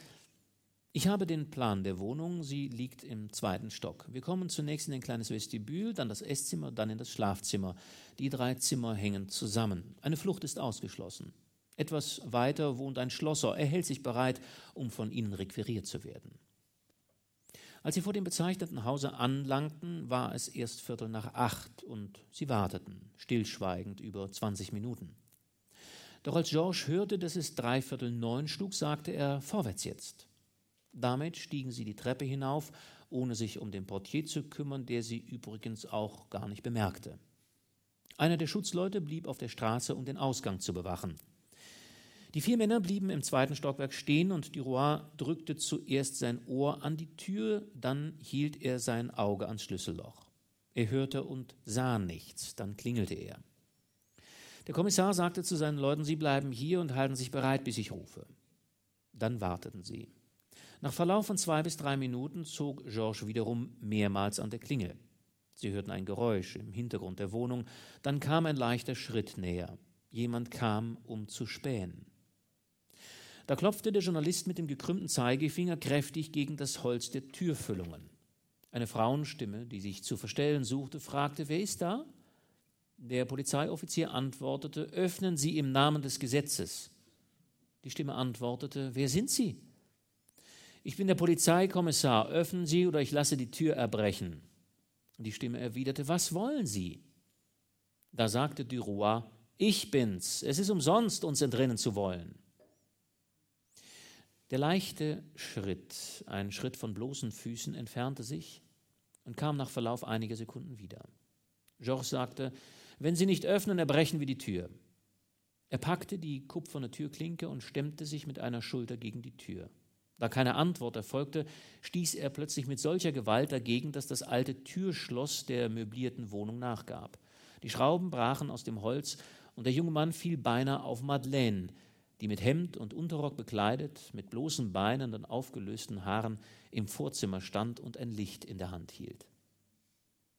ich habe den Plan der Wohnung, sie liegt im zweiten Stock. Wir kommen zunächst in ein kleines Vestibül, dann das Esszimmer, dann in das Schlafzimmer. Die drei Zimmer hängen zusammen. Eine Flucht ist ausgeschlossen. Etwas weiter wohnt ein Schlosser. Er hält sich bereit, um von ihnen requiriert zu werden. Als sie vor dem bezeichneten Hause anlangten, war es erst Viertel nach acht und sie warteten, stillschweigend über 20 Minuten. Doch als Georges hörte, dass es dreiviertel neun schlug, sagte er, vorwärts jetzt. Damit stiegen sie die Treppe hinauf, ohne sich um den Portier zu kümmern, der sie übrigens auch gar nicht bemerkte. Einer der Schutzleute blieb auf der Straße, um den Ausgang zu bewachen. Die vier Männer blieben im zweiten Stockwerk stehen und Duroy drückte zuerst sein Ohr an die Tür, dann hielt er sein Auge ans Schlüsselloch. Er hörte und sah nichts, dann klingelte er. Der Kommissar sagte zu seinen Leuten, Sie bleiben hier und halten sich bereit, bis ich rufe. Dann warteten sie. Nach Verlauf von zwei bis drei Minuten zog Georges wiederum mehrmals an der Klingel. Sie hörten ein Geräusch im Hintergrund der Wohnung, dann kam ein leichter Schritt näher. Jemand kam, um zu spähen. Da klopfte der Journalist mit dem gekrümmten Zeigefinger kräftig gegen das Holz der Türfüllungen. Eine Frauenstimme, die sich zu verstellen suchte, fragte, wer ist da? Der Polizeioffizier antwortete, öffnen Sie im Namen des Gesetzes. Die Stimme antwortete, wer sind Sie? Ich bin der Polizeikommissar, öffnen Sie oder ich lasse die Tür erbrechen. Die Stimme erwiderte, was wollen Sie? Da sagte Duroy, ich bin's, es ist umsonst, uns entrinnen zu wollen. Der leichte Schritt, ein Schritt von bloßen Füßen, entfernte sich und kam nach Verlauf einiger Sekunden wieder. Georges sagte, wenn Sie nicht öffnen, erbrechen wir die Tür. Er packte die kupferne Türklinke und stemmte sich mit einer Schulter gegen die Tür. Da keine Antwort erfolgte, stieß er plötzlich mit solcher Gewalt dagegen, dass das alte Türschloss der möblierten Wohnung nachgab. Die Schrauben brachen aus dem Holz und der junge Mann fiel beinahe auf Madeleine, die mit Hemd und Unterrock bekleidet, mit bloßen Beinen und aufgelösten Haaren im Vorzimmer stand und ein Licht in der Hand hielt.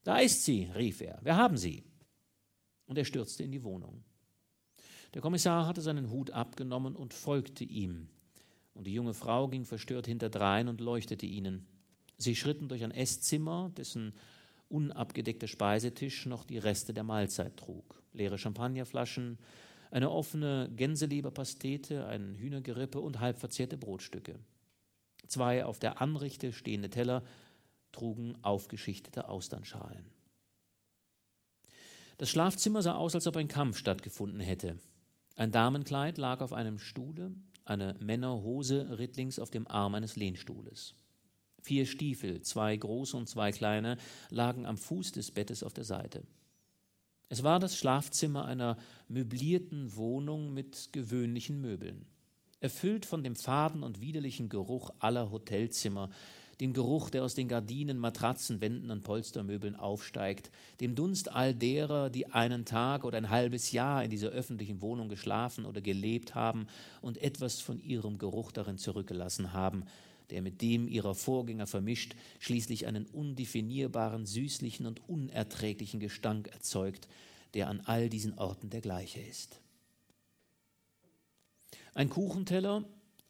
Da ist sie, rief er, wir haben sie. Und er stürzte in die Wohnung. Der Kommissar hatte seinen Hut abgenommen und folgte ihm. Und die junge Frau ging verstört hinterdrein und leuchtete ihnen. Sie schritten durch ein Esszimmer, dessen unabgedeckter Speisetisch noch die Reste der Mahlzeit trug. Leere Champagnerflaschen, eine offene Gänseleberpastete, ein Hühnergerippe und halb verzehrte Brotstücke. Zwei auf der Anrichte stehende Teller trugen aufgeschichtete Austernschalen. Das Schlafzimmer sah aus, als ob ein Kampf stattgefunden hätte. Ein Damenkleid lag auf einem Stuhle, eine Männerhose ritt links auf dem Arm eines Lehnstuhles. Vier Stiefel, zwei große und zwei kleine, lagen am Fuß des Bettes auf der Seite. Es war das Schlafzimmer einer möblierten Wohnung mit gewöhnlichen Möbeln, erfüllt von dem faden und widerlichen Geruch aller Hotelzimmer, dem Geruch, der aus den Gardinen, Matratzen, Wänden und Polstermöbeln aufsteigt, dem Dunst all derer, die einen Tag oder ein halbes Jahr in dieser öffentlichen Wohnung geschlafen oder gelebt haben und etwas von ihrem Geruch darin zurückgelassen haben, der mit dem ihrer Vorgänger vermischt, schließlich einen undefinierbaren, süßlichen und unerträglichen Gestank erzeugt, der an all diesen Orten der gleiche ist. Ein Kuchenteller,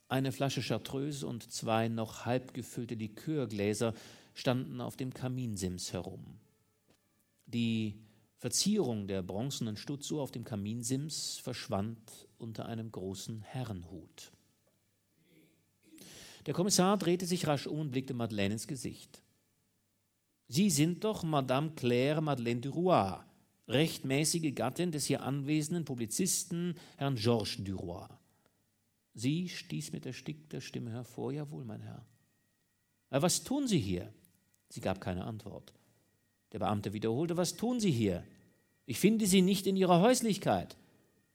eine Flasche Chartreuse und zwei noch halb gefüllte Likörgläser standen auf dem Kaminsims herum. Die Verzierung der bronzenen Stutzuhr auf dem Kaminsims verschwand unter einem großen Herrenhut. Der Kommissar drehte sich rasch um und blickte Madeleine ins Gesicht. Sie sind doch Madame Claire Madeleine Duroy, rechtmäßige Gattin des hier anwesenden Publizisten Herrn Georges Duroy. Sie stieß mit erstickter Stimme hervor, jawohl, mein Herr. Aber was tun Sie hier? Sie gab keine Antwort. Der Beamte wiederholte, was tun Sie hier? Ich finde Sie nicht in Ihrer Häuslichkeit.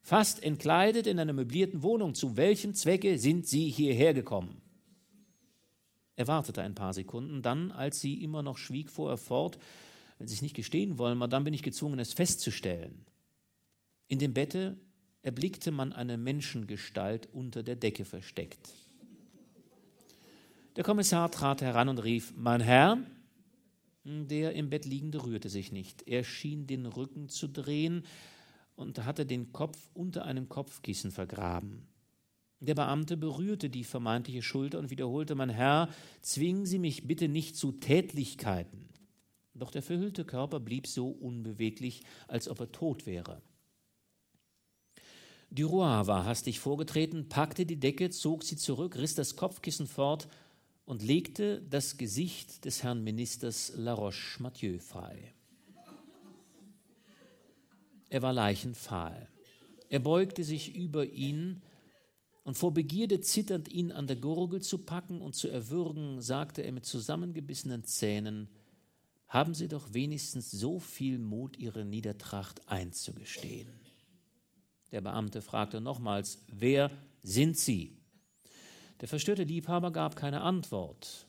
Fast entkleidet in einer möblierten Wohnung. Zu welchem Zwecke sind Sie hierher gekommen? Er wartete ein paar Sekunden, dann, als sie immer noch schwieg, fuhr er fort, wenn Sie es nicht gestehen wollen, dann bin ich gezwungen, es festzustellen. In dem Bette erblickte man eine Menschengestalt unter der Decke versteckt. Der Kommissar trat heran und rief, Mein Herr, der im Bett liegende rührte sich nicht. Er schien den Rücken zu drehen und hatte den Kopf unter einem Kopfkissen vergraben. Der Beamte berührte die vermeintliche Schulter und wiederholte, Mein Herr, zwingen Sie mich bitte nicht zu Tätlichkeiten. Doch der verhüllte Körper blieb so unbeweglich, als ob er tot wäre. Duroy war hastig vorgetreten, packte die Decke, zog sie zurück, riss das Kopfkissen fort und legte das Gesicht des Herrn Ministers Laroche-Mathieu frei. Er war leichenfahl. Er beugte sich über ihn und vor Begierde zitternd ihn an der Gurgel zu packen und zu erwürgen, sagte er mit zusammengebissenen Zähnen, haben Sie doch wenigstens so viel Mut, Ihre Niedertracht einzugestehen. Der Beamte fragte nochmals, wer sind Sie? Der verstörte Liebhaber gab keine Antwort.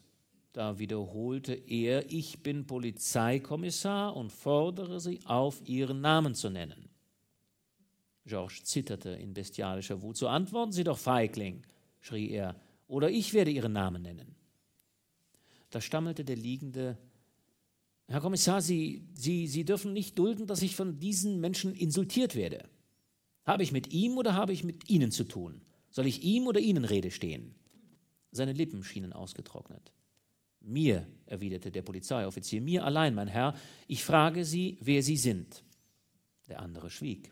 Da wiederholte er, ich bin Polizeikommissar und fordere Sie auf, Ihren Namen zu nennen. Georges zitterte in bestialischer Wut. So antworten Sie doch, Feigling, schrie er, oder ich werde Ihren Namen nennen. Da stammelte der Liegende, Herr Kommissar, Sie, Sie, Sie dürfen nicht dulden, dass ich von diesen Menschen insultiert werde. Habe ich mit ihm oder habe ich mit Ihnen zu tun? Soll ich ihm oder Ihnen Rede stehen? Seine Lippen schienen ausgetrocknet. Mir, erwiderte der Polizeioffizier, mir allein, mein Herr, ich frage Sie, wer Sie sind. Der andere schwieg.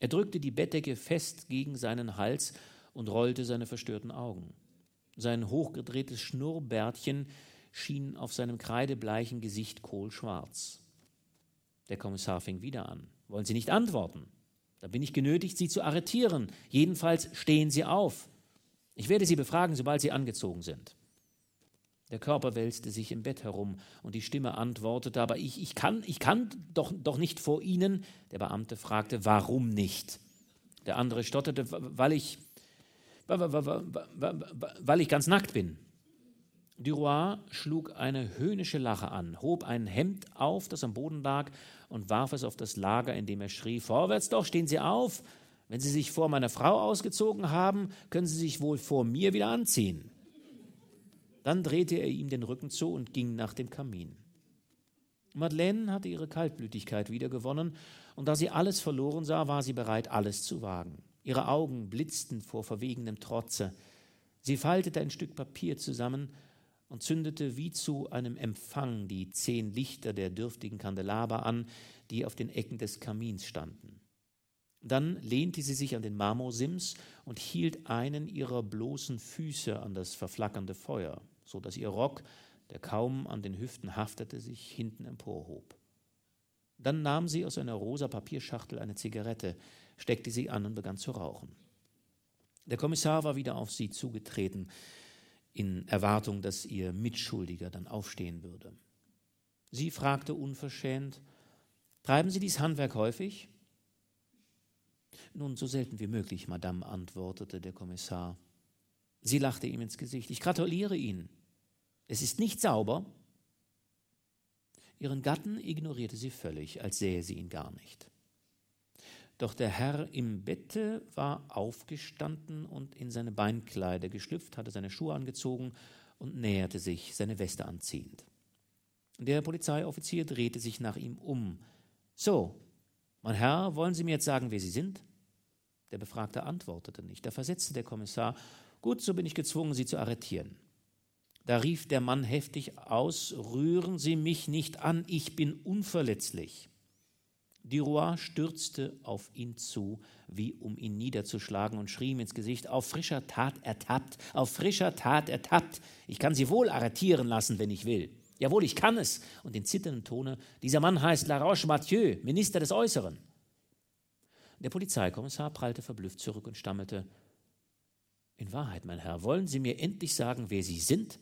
Er drückte die Bettdecke fest gegen seinen Hals und rollte seine verstörten Augen. Sein hochgedrehtes Schnurrbärtchen schien auf seinem kreidebleichen Gesicht kohlschwarz. Der Kommissar fing wieder an. Wollen Sie nicht antworten? Da bin ich genötigt, Sie zu arretieren. Jedenfalls stehen Sie auf. Ich werde Sie befragen, sobald Sie angezogen sind. Der Körper wälzte sich im Bett herum und die Stimme antwortete, aber ich, ich kann, ich kann doch, doch nicht vor Ihnen. Der Beamte fragte, warum nicht? Der andere stotterte, weil ich, weil ich ganz nackt bin. Duroy schlug eine höhnische Lache an, hob ein Hemd auf, das am Boden lag, und warf es auf das Lager, indem er schrie: Vorwärts doch, stehen Sie auf! Wenn Sie sich vor meiner Frau ausgezogen haben, können Sie sich wohl vor mir wieder anziehen. Dann drehte er ihm den Rücken zu und ging nach dem Kamin. Madeleine hatte ihre Kaltblütigkeit wiedergewonnen, und da sie alles verloren sah, war sie bereit, alles zu wagen. Ihre Augen blitzten vor verwegenem Trotze. Sie faltete ein Stück Papier zusammen und zündete wie zu einem Empfang die zehn Lichter der dürftigen Kandelaber an, die auf den Ecken des Kamins standen. Dann lehnte sie sich an den Marmorsims und hielt einen ihrer bloßen Füße an das verflackernde Feuer, so dass ihr Rock der kaum an den Hüften haftete, sich hinten emporhob. Dann nahm sie aus einer rosa Papierschachtel eine Zigarette, steckte sie an und begann zu rauchen. Der Kommissar war wieder auf sie zugetreten, in Erwartung, dass ihr Mitschuldiger dann aufstehen würde. Sie fragte unverschämt, Treiben Sie dies Handwerk häufig? Nun, so selten wie möglich, Madame, antwortete der Kommissar. Sie lachte ihm ins Gesicht. Ich gratuliere Ihnen. Es ist nicht sauber. Ihren Gatten ignorierte sie völlig, als sähe sie ihn gar nicht. Doch der Herr im Bette war aufgestanden und in seine Beinkleider geschlüpft, hatte seine Schuhe angezogen und näherte sich, seine Weste anziehend. Der Polizeioffizier drehte sich nach ihm um. So, mein Herr, wollen Sie mir jetzt sagen, wer Sie sind? Der Befragte antwortete nicht. Da versetzte der Kommissar, gut, so bin ich gezwungen, Sie zu arretieren. Da rief der Mann heftig aus, rühren Sie mich nicht an, ich bin unverletzlich. Duroy stürzte auf ihn zu, wie um ihn niederzuschlagen, und schrie ihm ins Gesicht, auf frischer Tat ertappt, auf frischer Tat ertappt. Ich kann Sie wohl arretieren lassen, wenn ich will. Jawohl, ich kann es. Und in zitterndem Tone, dieser Mann heißt Laroche Mathieu, Minister des Äußeren. Der Polizeikommissar prallte verblüfft zurück und stammelte, in Wahrheit, mein Herr, wollen Sie mir endlich sagen, wer Sie sind?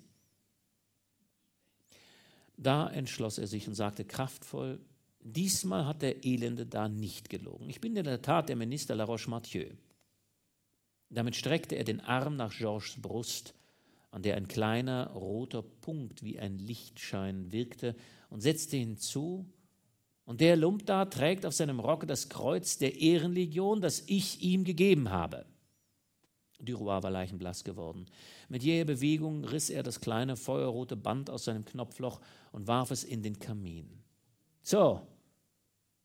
Da entschloss er sich und sagte kraftvoll, diesmal hat der Elende da nicht gelogen. Ich bin in der Tat der Minister Laroche-Mathieu. Damit streckte er den Arm nach Georges Brust, an der ein kleiner roter Punkt wie ein Lichtschein wirkte, und setzte hinzu, und der Lump da trägt auf seinem Rocke das Kreuz der Ehrenlegion, das ich ihm gegeben habe. Duroy war leichenblass geworden. Mit jäher Bewegung riss er das kleine feuerrote Band aus seinem Knopfloch und warf es in den Kamin. So,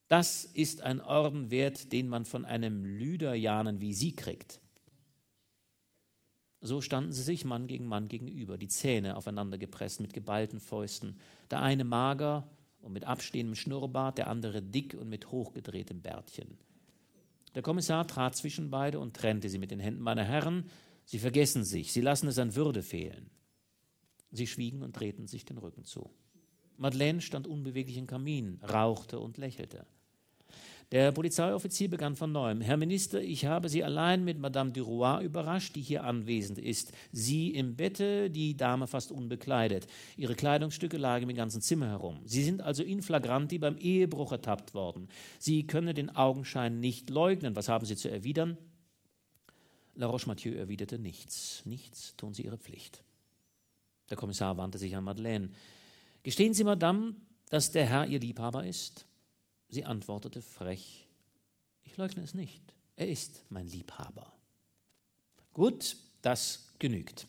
das ist ein Orden wert, den man von einem Lüderjanen wie Sie kriegt. So standen sie sich Mann gegen Mann gegenüber, die Zähne aufeinander gepresst mit geballten Fäusten. Der eine mager und mit abstehendem Schnurrbart, der andere dick und mit hochgedrehtem Bärtchen. Der Kommissar trat zwischen beide und trennte sie mit den Händen. Meine Herren, Sie vergessen sich, Sie lassen es an Würde fehlen. Sie schwiegen und drehten sich den Rücken zu. Madeleine stand unbeweglich im Kamin, rauchte und lächelte. Der Polizeioffizier begann von neuem. Herr Minister, ich habe Sie allein mit Madame Duroy überrascht, die hier anwesend ist. Sie im Bette, die Dame fast unbekleidet. Ihre Kleidungsstücke lagen im ganzen Zimmer herum. Sie sind also in flagranti beim Ehebruch ertappt worden. Sie können den Augenschein nicht leugnen. Was haben Sie zu erwidern? La Roche-Mathieu erwiderte nichts. Nichts tun Sie Ihre Pflicht. Der Kommissar wandte sich an Madeleine. Gestehen Sie, Madame, dass der Herr Ihr Liebhaber ist? Sie antwortete frech, ich leugne es nicht, er ist mein Liebhaber. Gut, das genügt.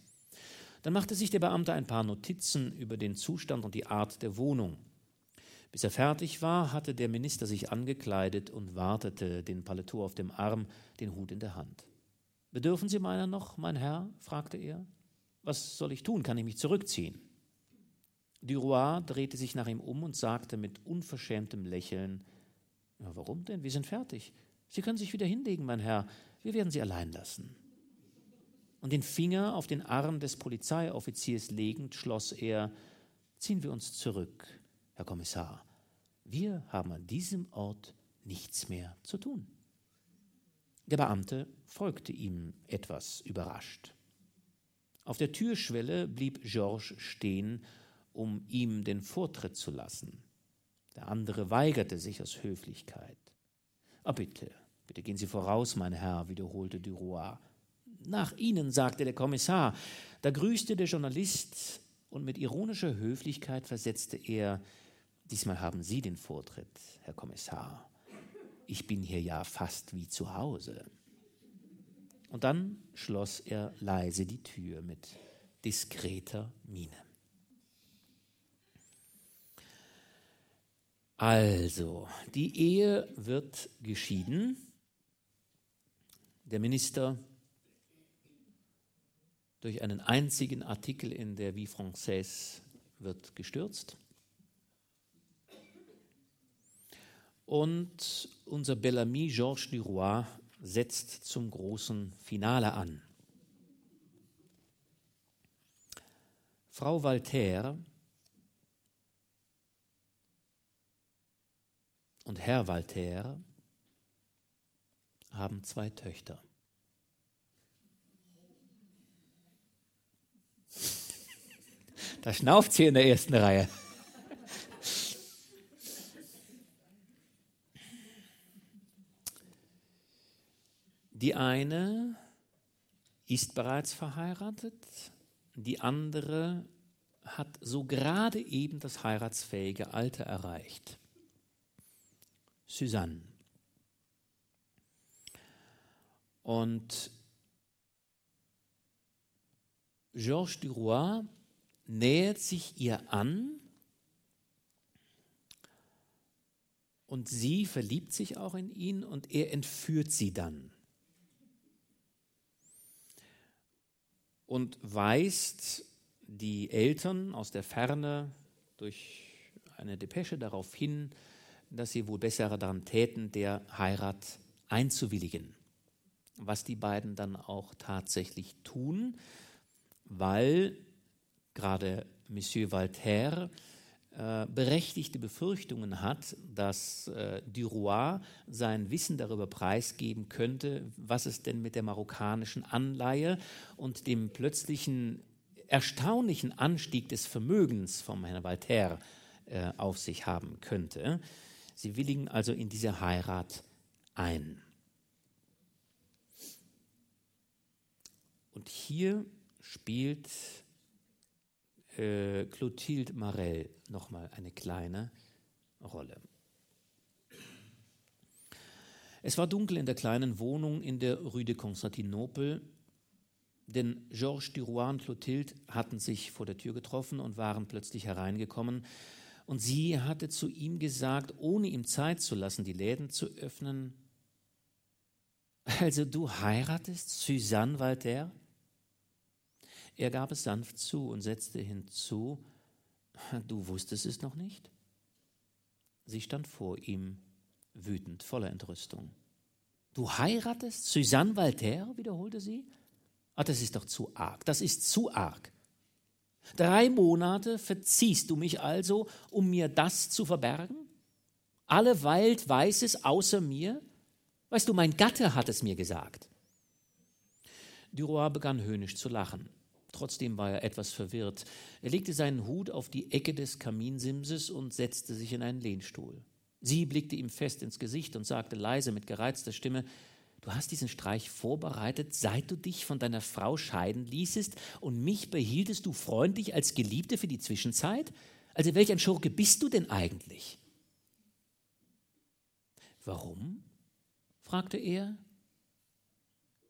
Dann machte sich der Beamte ein paar Notizen über den Zustand und die Art der Wohnung. Bis er fertig war, hatte der Minister sich angekleidet und wartete, den Paletot auf dem Arm, den Hut in der Hand. Bedürfen Sie meiner noch, mein Herr? fragte er. Was soll ich tun? Kann ich mich zurückziehen? Duroy drehte sich nach ihm um und sagte mit unverschämtem Lächeln, ja, warum denn? Wir sind fertig. Sie können sich wieder hinlegen, mein Herr. Wir werden Sie allein lassen. Und den Finger auf den Arm des Polizeioffiziers legend schloss er, ziehen wir uns zurück, Herr Kommissar. Wir haben an diesem Ort nichts mehr zu tun. Der Beamte folgte ihm etwas überrascht. Auf der Türschwelle blieb Georges stehen, um ihm den Vortritt zu lassen. Der andere weigerte sich aus Höflichkeit. Ah, bitte, bitte gehen Sie voraus, mein Herr, wiederholte Duroy. Nach Ihnen, sagte der Kommissar. Da grüßte der Journalist Und mit ironischer Höflichkeit versetzte er, diesmal haben Sie den Vortritt, Herr Kommissar. Ich bin hier ja fast wie zu Hause. Und dann schloss er leise die Tür mit diskreter Miene. Also, die Ehe wird geschieden. Der Minister durch einen einzigen Artikel in der Vie Française wird gestürzt. Und unser Bellamy Georges Duroy setzt zum großen Finale an. Frau Voltaire und Herr Voltaire haben zwei Töchter. Da schnauft sie in der ersten Reihe. Die eine ist bereits verheiratet, die andere hat so gerade eben das heiratsfähige Alter erreicht. Suzanne. Und Georges Duroy nähert sich ihr an und sie verliebt sich auch in ihn und er entführt sie dann. Und weist die Eltern aus der Ferne durch eine Depesche darauf hin, dass sie wohl besser daran täten, der Heirat einzuwilligen. Was die beiden dann auch tatsächlich tun, weil gerade Monsieur Voltaire äh, berechtigte Befürchtungen hat, dass äh, Duroy sein Wissen darüber preisgeben könnte, was es denn mit der marokkanischen Anleihe und dem plötzlichen erstaunlichen Anstieg des Vermögens von Herrn Voltaire äh, auf sich haben könnte. Sie willigen also in diese Heirat ein. Und hier spielt äh, Clotilde Marel nochmal eine kleine Rolle. Es war dunkel in der kleinen Wohnung in der Rue de Constantinople, denn Georges Duroy und Clotilde hatten sich vor der Tür getroffen und waren plötzlich hereingekommen. Und sie hatte zu ihm gesagt, ohne ihm Zeit zu lassen, die Läden zu öffnen, also du heiratest Suzanne Walter? Er gab es sanft zu und setzte hinzu, du wusstest es noch nicht? Sie stand vor ihm, wütend, voller Entrüstung. Du heiratest Suzanne Voltaire, wiederholte sie. Ah, das ist doch zu arg, das ist zu arg. Drei Monate verziehst du mich also, um mir das zu verbergen? Alle Welt weiß es außer mir? Weißt du, mein Gatte hat es mir gesagt. Duroy begann höhnisch zu lachen. Trotzdem war er etwas verwirrt. Er legte seinen Hut auf die Ecke des Kaminsimses und setzte sich in einen Lehnstuhl. Sie blickte ihm fest ins Gesicht und sagte leise mit gereizter Stimme, Du hast diesen Streich vorbereitet, seit du dich von deiner Frau scheiden ließest, und mich behieltest du freundlich als Geliebte für die Zwischenzeit? Also welch ein Schurke bist du denn eigentlich? Warum? fragte er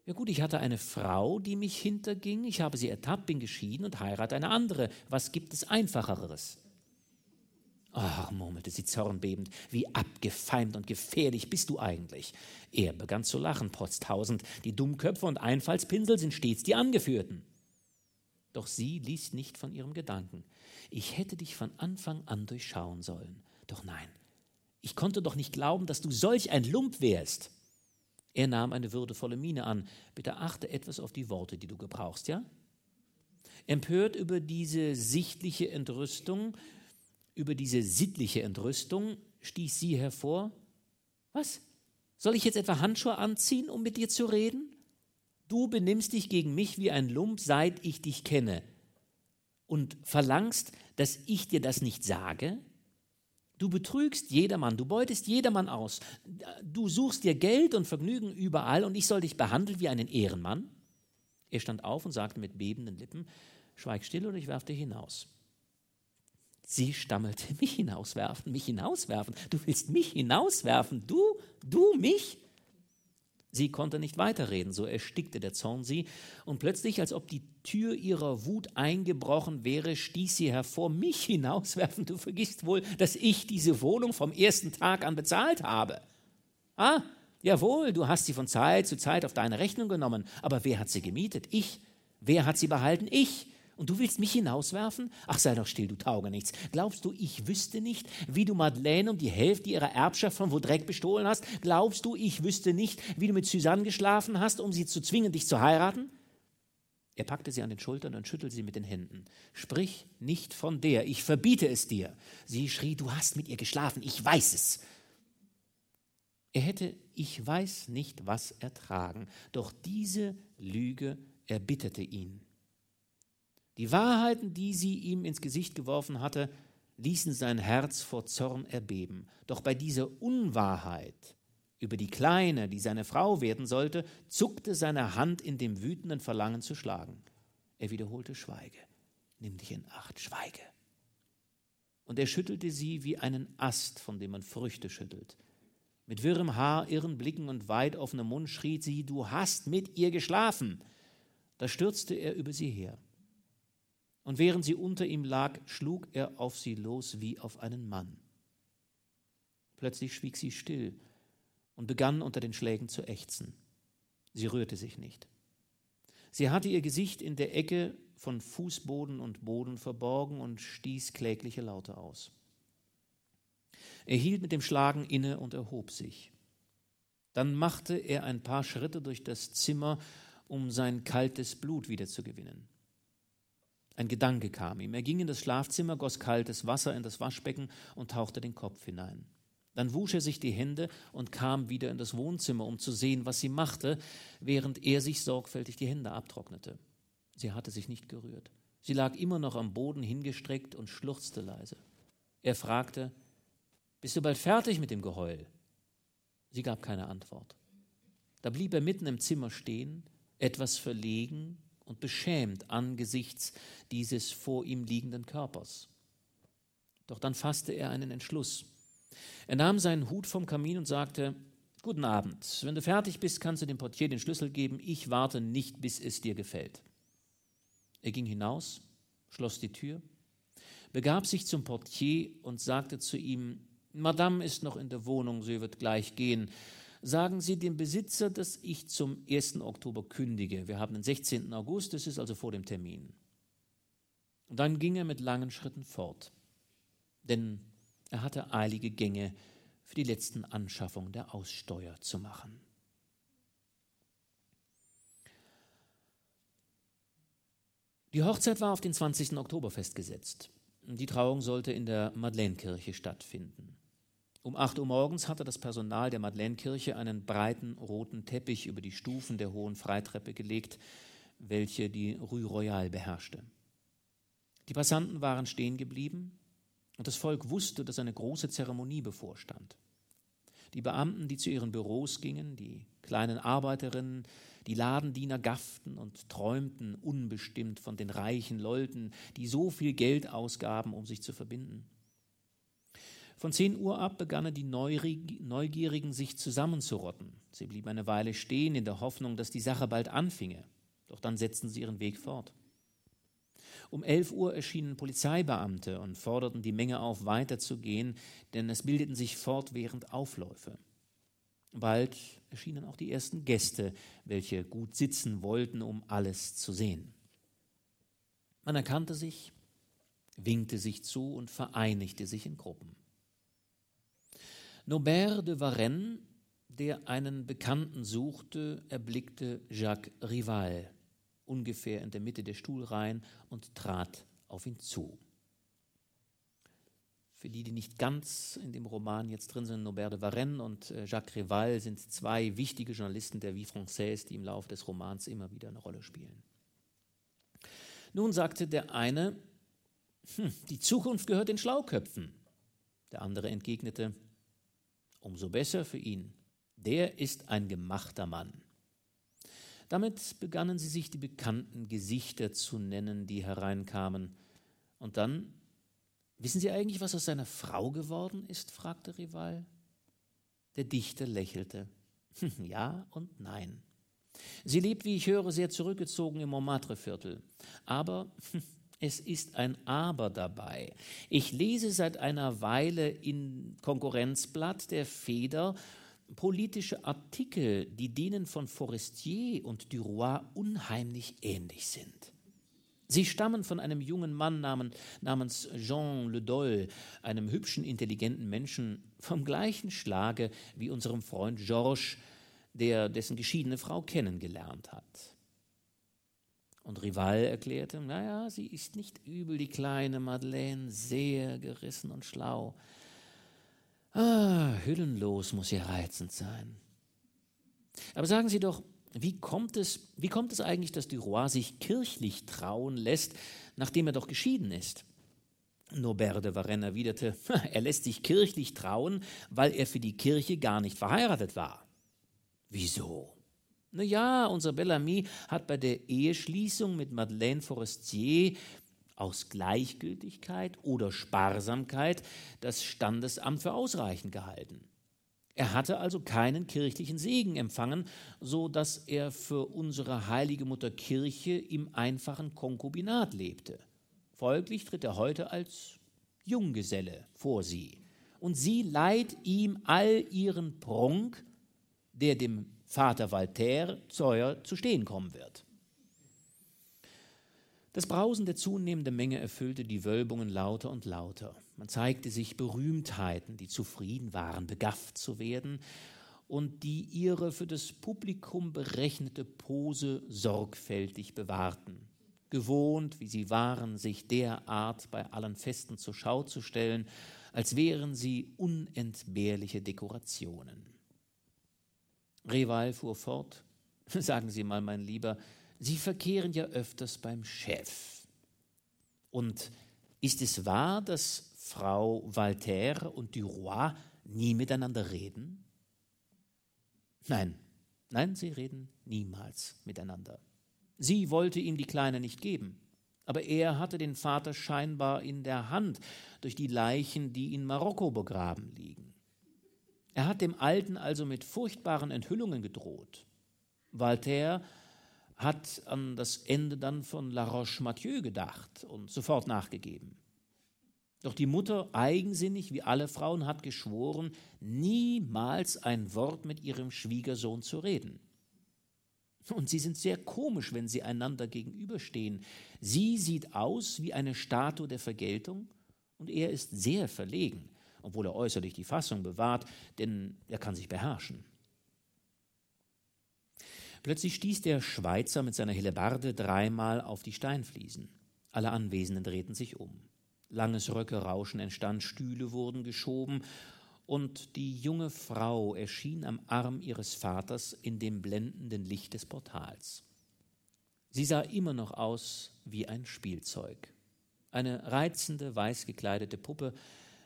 ja gut, ich hatte eine Frau, die mich hinterging, ich habe sie ertappt, bin geschieden und heirate eine andere. Was gibt es einfacheres? Ach, murmelte sie zornbebend, wie abgefeimt und gefährlich bist du eigentlich. Er begann zu lachen, potztausend. Die Dummköpfe und Einfallspinsel sind stets die Angeführten. Doch sie ließ nicht von ihrem Gedanken. Ich hätte dich von Anfang an durchschauen sollen. Doch nein, ich konnte doch nicht glauben, dass du solch ein Lump wärst. Er nahm eine würdevolle Miene an. Bitte achte etwas auf die Worte, die du gebrauchst, ja? Empört über diese sichtliche Entrüstung, über diese sittliche Entrüstung, stieß sie hervor: Was? Soll ich jetzt etwa Handschuhe anziehen, um mit dir zu reden? Du benimmst dich gegen mich wie ein Lump, seit ich dich kenne, und verlangst, dass ich dir das nicht sage? Du betrügst jedermann, du beutest jedermann aus. Du suchst dir Geld und Vergnügen überall und ich soll dich behandeln wie einen Ehrenmann. Er stand auf und sagte mit bebenden Lippen, schweig still oder ich werfe dich hinaus. Sie stammelte, mich hinauswerfen, mich hinauswerfen. Du willst mich hinauswerfen, du, du mich? Sie konnte nicht weiterreden, so erstickte der Zorn sie, und plötzlich, als ob die Tür ihrer Wut eingebrochen wäre, stieß sie hervor, mich hinauswerfen, du vergisst wohl, dass ich diese Wohnung vom ersten Tag an bezahlt habe. Ah, jawohl, du hast sie von Zeit zu Zeit auf deine Rechnung genommen, aber wer hat sie gemietet? Ich. Wer hat sie behalten? Ich. Und du willst mich hinauswerfen? Ach, sei doch still, du Taugenichts. Glaubst du, ich wüsste nicht, wie du Madeleine um die Hälfte ihrer Erbschaft von Vaudrec bestohlen hast? Glaubst du, ich wüsste nicht, wie du mit Suzanne geschlafen hast, um sie zu zwingen, dich zu heiraten? Er packte sie an den Schultern und schüttelte sie mit den Händen. Sprich nicht von der, ich verbiete es dir. Sie schrie, du hast mit ihr geschlafen, ich weiß es. Er hätte, ich weiß nicht was ertragen, doch diese Lüge erbitterte ihn. Die Wahrheiten, die sie ihm ins Gesicht geworfen hatte, ließen sein Herz vor Zorn erbeben. Doch bei dieser Unwahrheit über die Kleine, die seine Frau werden sollte, zuckte seine Hand in dem wütenden Verlangen zu schlagen. Er wiederholte Schweige, nimm dich in Acht, schweige. Und er schüttelte sie wie einen Ast, von dem man Früchte schüttelt. Mit wirrem Haar, irren Blicken und weit offenem Mund schrie sie, du hast mit ihr geschlafen. Da stürzte er über sie her. Und während sie unter ihm lag, schlug er auf sie los wie auf einen Mann. Plötzlich schwieg sie still und begann unter den Schlägen zu ächzen. Sie rührte sich nicht. Sie hatte ihr Gesicht in der Ecke von Fußboden und Boden verborgen und stieß klägliche Laute aus. Er hielt mit dem Schlagen inne und erhob sich. Dann machte er ein paar Schritte durch das Zimmer, um sein kaltes Blut wiederzugewinnen. Ein Gedanke kam ihm. Er ging in das Schlafzimmer, goss kaltes Wasser in das Waschbecken und tauchte den Kopf hinein. Dann wusch er sich die Hände und kam wieder in das Wohnzimmer, um zu sehen, was sie machte, während er sich sorgfältig die Hände abtrocknete. Sie hatte sich nicht gerührt. Sie lag immer noch am Boden hingestreckt und schluchzte leise. Er fragte, Bist du bald fertig mit dem Geheul? Sie gab keine Antwort. Da blieb er mitten im Zimmer stehen, etwas verlegen und beschämt angesichts dieses vor ihm liegenden Körpers. Doch dann fasste er einen Entschluss. Er nahm seinen Hut vom Kamin und sagte, Guten Abend, wenn du fertig bist, kannst du dem Portier den Schlüssel geben, ich warte nicht, bis es dir gefällt. Er ging hinaus, schloss die Tür, begab sich zum Portier und sagte zu ihm, Madame ist noch in der Wohnung, sie wird gleich gehen sagen Sie dem Besitzer, dass ich zum 1. Oktober kündige. Wir haben den 16. August, das ist also vor dem Termin. Und dann ging er mit langen Schritten fort, denn er hatte eilige Gänge für die letzten Anschaffungen der Aussteuer zu machen. Die Hochzeit war auf den 20. Oktober festgesetzt. Die Trauung sollte in der Madeleinekirche stattfinden. Um 8 Uhr morgens hatte das Personal der Madeleinekirche einen breiten roten Teppich über die Stufen der hohen Freitreppe gelegt, welche die Rue Royale beherrschte. Die Passanten waren stehen geblieben und das Volk wusste, dass eine große Zeremonie bevorstand. Die Beamten, die zu ihren Büros gingen, die kleinen Arbeiterinnen, die Ladendiener gafften und träumten unbestimmt von den reichen Leuten, die so viel Geld ausgaben, um sich zu verbinden. Von 10 Uhr ab begannen die Neugierigen sich zusammenzurotten. Sie blieben eine Weile stehen in der Hoffnung, dass die Sache bald anfinge. Doch dann setzten sie ihren Weg fort. Um 11 Uhr erschienen Polizeibeamte und forderten die Menge auf, weiterzugehen, denn es bildeten sich fortwährend Aufläufe. Bald erschienen auch die ersten Gäste, welche gut sitzen wollten, um alles zu sehen. Man erkannte sich, winkte sich zu und vereinigte sich in Gruppen. Nobert de Varenne, der einen Bekannten suchte, erblickte Jacques Rival ungefähr in der Mitte der Stuhlreihen und trat auf ihn zu. Für die, die nicht ganz in dem Roman jetzt drin sind, Nobert de Varenne und äh, Jacques Rival sind zwei wichtige Journalisten der Vie Française, die im Laufe des Romans immer wieder eine Rolle spielen. Nun sagte der eine, hm, die Zukunft gehört den Schlauköpfen. Der andere entgegnete, umso besser für ihn. Der ist ein gemachter Mann. Damit begannen sie sich die bekannten Gesichter zu nennen, die hereinkamen. Und dann Wissen Sie eigentlich, was aus seiner Frau geworden ist? fragte Rival. Der Dichter lächelte. ja und nein. Sie lebt, wie ich höre, sehr zurückgezogen im Montmartre-Viertel. Aber es ist ein Aber dabei. Ich lese seit einer Weile in Konkurrenzblatt der Feder politische Artikel, die denen von Forestier und Duroy unheimlich ähnlich sind. Sie stammen von einem jungen Mann namens Jean Le Dol, einem hübschen, intelligenten Menschen vom gleichen Schlage wie unserem Freund Georges, der dessen geschiedene Frau kennengelernt hat. Und Rival erklärte, naja, sie ist nicht übel, die kleine Madeleine, sehr gerissen und schlau. Ah, hüllenlos muss ihr reizend sein. Aber sagen Sie doch, wie kommt es, wie kommt es eigentlich, dass Duroy sich kirchlich trauen lässt, nachdem er doch geschieden ist? Norbert de Varenne erwiderte, er lässt sich kirchlich trauen, weil er für die Kirche gar nicht verheiratet war. Wieso? Na ja, unser Bellamy hat bei der Eheschließung mit Madeleine Forestier aus Gleichgültigkeit oder Sparsamkeit das Standesamt für ausreichend gehalten. Er hatte also keinen kirchlichen Segen empfangen, so dass er für unsere heilige Mutter Kirche im einfachen Konkubinat lebte. Folglich tritt er heute als Junggeselle vor sie. Und sie leiht ihm all ihren Prunk, der dem Vater Voltaire teuer zu stehen kommen wird. Das Brausen der zunehmenden Menge erfüllte die Wölbungen lauter und lauter. Man zeigte sich Berühmtheiten, die zufrieden waren, begafft zu werden und die ihre für das Publikum berechnete Pose sorgfältig bewahrten, gewohnt, wie sie waren, sich derart bei allen Festen zur Schau zu stellen, als wären sie unentbehrliche Dekorationen. Reval fuhr fort. Sagen Sie mal, mein Lieber, Sie verkehren ja öfters beim Chef. Und ist es wahr, dass Frau Voltaire und Duroy nie miteinander reden? Nein, nein, sie reden niemals miteinander. Sie wollte ihm die Kleine nicht geben, aber er hatte den Vater scheinbar in der Hand durch die Leichen, die in Marokko begraben liegen. Er hat dem Alten also mit furchtbaren Enthüllungen gedroht. Voltaire hat an das Ende dann von La Roche-Mathieu gedacht und sofort nachgegeben. Doch die Mutter, eigensinnig wie alle Frauen, hat geschworen, niemals ein Wort mit ihrem Schwiegersohn zu reden. Und sie sind sehr komisch, wenn sie einander gegenüberstehen. Sie sieht aus wie eine Statue der Vergeltung und er ist sehr verlegen, obwohl er äußerlich die Fassung bewahrt, denn er kann sich beherrschen. Plötzlich stieß der Schweizer mit seiner Hellebarde dreimal auf die Steinfliesen. Alle Anwesenden drehten sich um. Langes Röckerauschen entstand, Stühle wurden geschoben, und die junge Frau erschien am Arm ihres Vaters in dem blendenden Licht des Portals. Sie sah immer noch aus wie ein Spielzeug. Eine reizende, weiß gekleidete Puppe